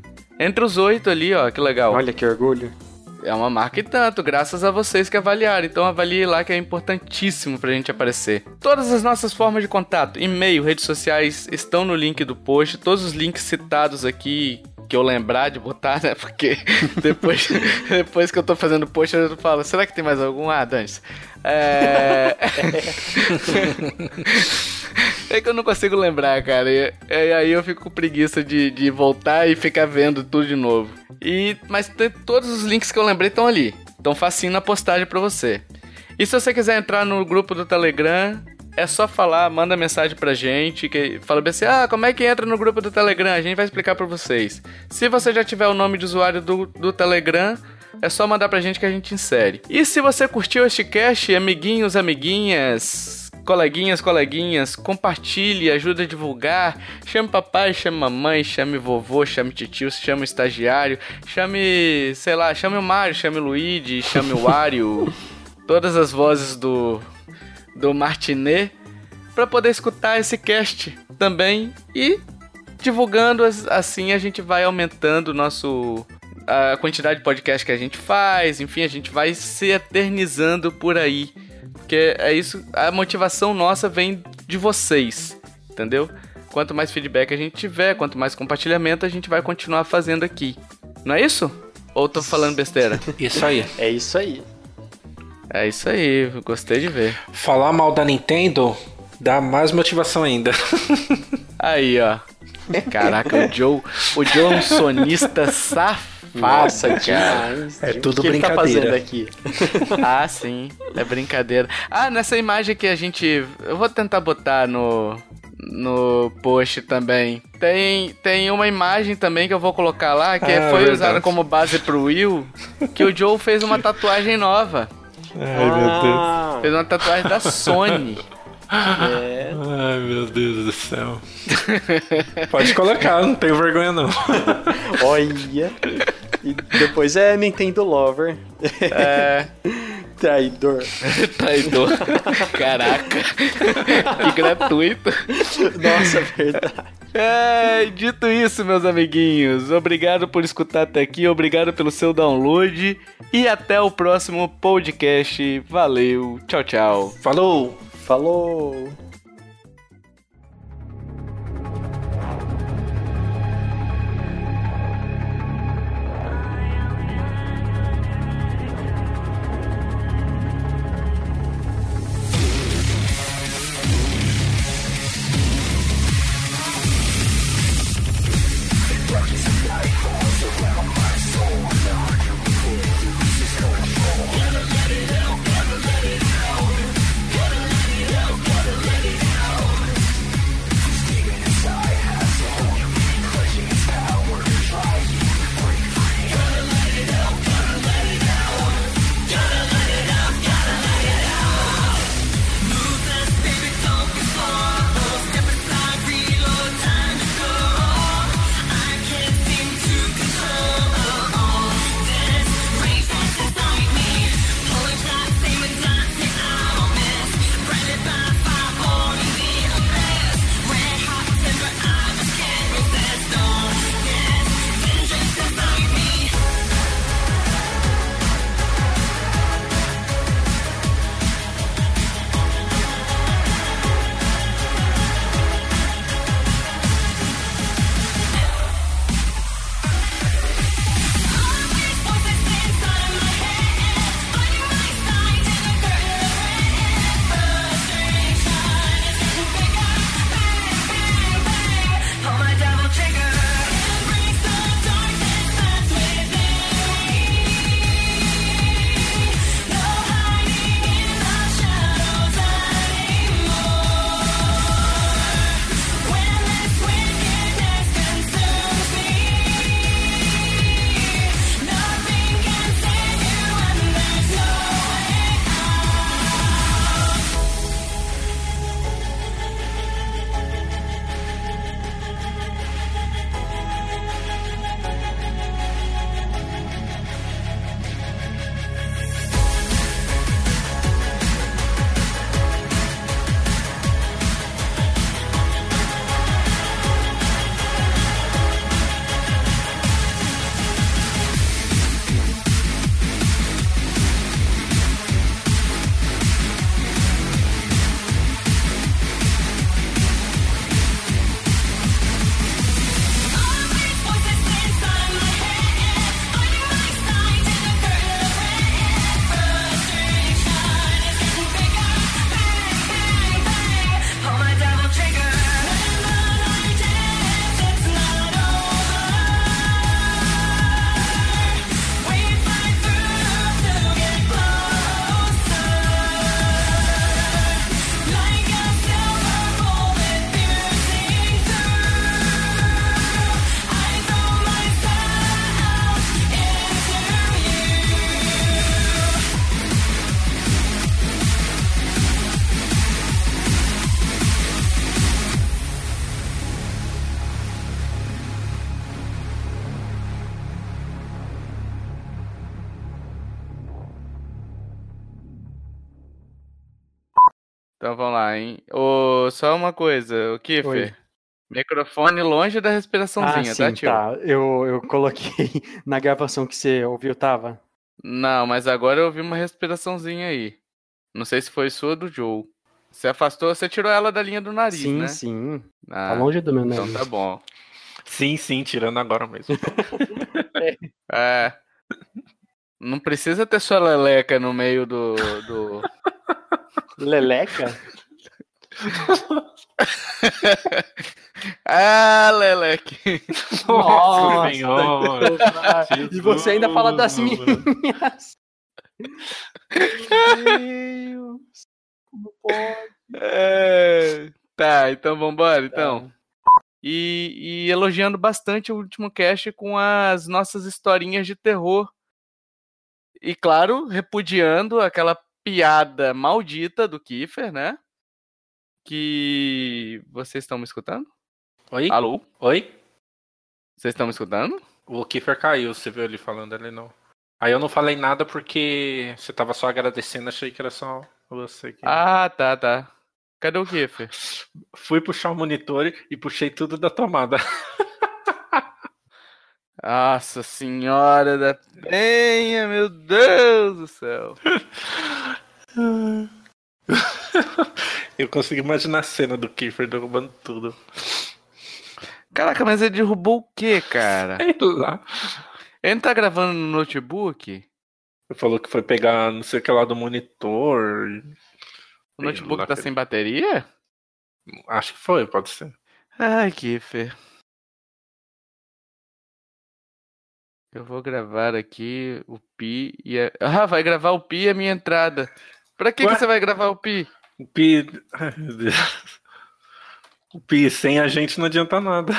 A: Entre os oito ali, ó, que legal.
C: Olha que orgulho.
A: É uma marca e tanto, graças a vocês que avaliaram. Então avalie lá que é importantíssimo pra gente aparecer. Todas as nossas formas de contato, e-mail, redes sociais, estão no link do post. Todos os links citados aqui que eu lembrar de botar, né? Porque <laughs> depois, depois que eu tô fazendo post, eu falo, será que tem mais algum? Ah, Dante. É... <laughs> é que eu não consigo lembrar, cara. E, aí eu fico com preguiça de, de voltar e ficar vendo tudo de novo. E, mas todos os links que eu lembrei estão ali. Estão facinho na postagem para você. E se você quiser entrar no grupo do Telegram, é só falar, manda mensagem pra gente, que fala bem assim, ah, como é que entra no grupo do Telegram? A gente vai explicar pra vocês. Se você já tiver o nome de usuário do, do Telegram, é só mandar pra gente que a gente insere. E se você curtiu este cast, amiguinhos, amiguinhas, coleguinhas, coleguinhas, compartilhe, ajuda a divulgar, chame papai, chame mamãe, chame vovô, chame tio, chame o estagiário, chame, sei lá, chame o Mário, chame o Luigi, chame o Wario, <laughs> todas as vozes do do Martinet para poder escutar esse cast também e divulgando assim a gente vai aumentando o nosso a quantidade de podcast que a gente faz, enfim, a gente vai se eternizando por aí. Porque é isso, a motivação nossa vem de vocês, entendeu? Quanto mais feedback a gente tiver, quanto mais compartilhamento a gente vai continuar fazendo aqui. Não é isso? Ou tô falando besteira?
B: Isso aí.
C: É isso aí.
A: É isso aí, gostei de ver.
B: Falar mal da Nintendo dá mais motivação ainda.
A: Aí, ó. Caraca, o Joe, o Joe é um sonista safado. Nossa,
C: cara. É tudo que brincadeira.
A: Ele tá aqui? <laughs> ah, sim. É brincadeira. Ah, nessa imagem que a gente. Eu vou tentar botar no. No post também. Tem, tem uma imagem também que eu vou colocar lá, que ah, foi verdade. usada como base pro Will, que o Joe fez uma tatuagem nova.
B: Ai, ah, meu Deus.
A: Fez uma tatuagem da Sony.
B: É. Ai, meu Deus do céu. <laughs> Pode colocar, não tenho vergonha não.
C: Olha. E depois é Nintendo Lover.
A: É. <laughs>
D: Traidor.
A: Traidor. Caraca. que gratuito.
D: Nossa, verdade.
A: É, dito isso, meus amiguinhos, obrigado por escutar até aqui, obrigado pelo seu download e até o próximo podcast. Valeu, tchau, tchau.
B: Falou!
D: Falou!
A: Só uma coisa, o Kiffer. Microfone longe da respiraçãozinha,
D: ah, sim,
A: tá, tio?
D: tá. Eu, eu coloquei <laughs> na gravação que você ouviu, tava?
A: Não, mas agora eu ouvi uma respiraçãozinha aí. Não sei se foi sua ou do Joe. Você afastou, você tirou ela da linha do nariz,
D: sim,
A: né?
D: sim.
A: Ah,
D: Tá longe do meu nariz.
A: então tá bom.
B: Sim, sim, tirando agora mesmo. <laughs>
A: É. Não precisa ter sua leleca no meio do. do... <laughs>
D: Leleca?
A: Ah, leleque.
D: Nossa,
B: Senhora.
D: E você ainda fala das minhas. Meu Deus. Como pode?
A: É, Tá, então vambora, então. E, e elogiando bastante o último cast com as nossas historinhas de terror. E claro, repudiando aquela piada maldita do Kiefer, né? Que. Vocês estão me escutando?
B: Oi?
A: Alô?
B: Oi?
A: Vocês estão me escutando?
B: O Kiefer caiu, você viu ele falando ali não. Aí eu não falei nada porque você tava só agradecendo, achei que era só você. Que...
A: Ah, tá, tá. Cadê o Kiffer? <laughs>
B: Fui puxar o monitor e puxei tudo da tomada. <laughs>
A: Nossa senhora da penha, meu Deus do céu. <laughs>
B: Eu consigo imaginar a cena do Kiefer derrubando tudo.
A: Caraca, mas ele derrubou o quê, cara? <laughs>
B: Sei lá.
A: Ele não tá gravando no notebook?
B: Ele falou que foi pegar não sei o que lá do monitor.
A: O notebook tá sem bateria?
B: Acho que foi, pode ser.
A: Ai, Kiffer. Eu vou gravar aqui o Pi e a... <laughs> Ah, vai gravar o Pi e a minha entrada. Pra que, que você vai gravar o Pi?
B: O Pi. Ai, meu Deus. O Pi sem a gente não adianta nada.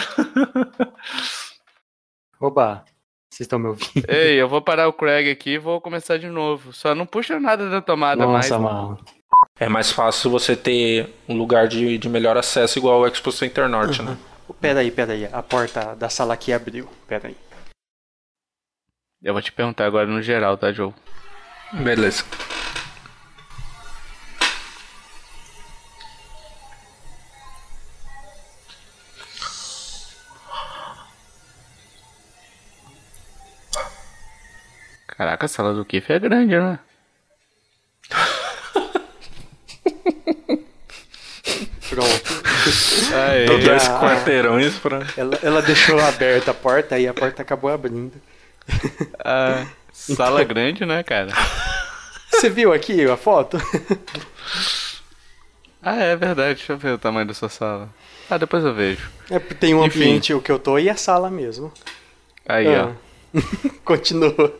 C: Oba, vocês estão me ouvindo?
A: Ei, eu vou parar o Craig aqui e vou começar de novo. Só não puxa nada da tomada
C: Nossa,
A: mais.
C: mano.
B: É mais fácil você ter um lugar de, de melhor acesso igual o Expo Center Norte, né?
C: Peraí, peraí. A porta da sala aqui abriu. Peraí.
A: Eu vou te perguntar agora no geral, tá, Joe?
B: Beleza.
A: Caraca, a sala do Kiff é grande, né?
C: Pronto.
A: Aê.
B: Deu dois
C: Ah.
B: quarteirões pra.
C: Ela, ela deixou aberta a porta e a porta acabou abrindo.
A: Ah, sala grande, né, cara?
C: Você viu aqui a foto?
A: Ah, é verdade. Deixa eu ver o tamanho da sua sala. Ah, depois eu vejo.
C: É, tem um
A: Enfim.
C: ambiente o que eu tô e a sala mesmo.
A: Aí,
C: Ah.
A: ó. <laughs>
C: Continua.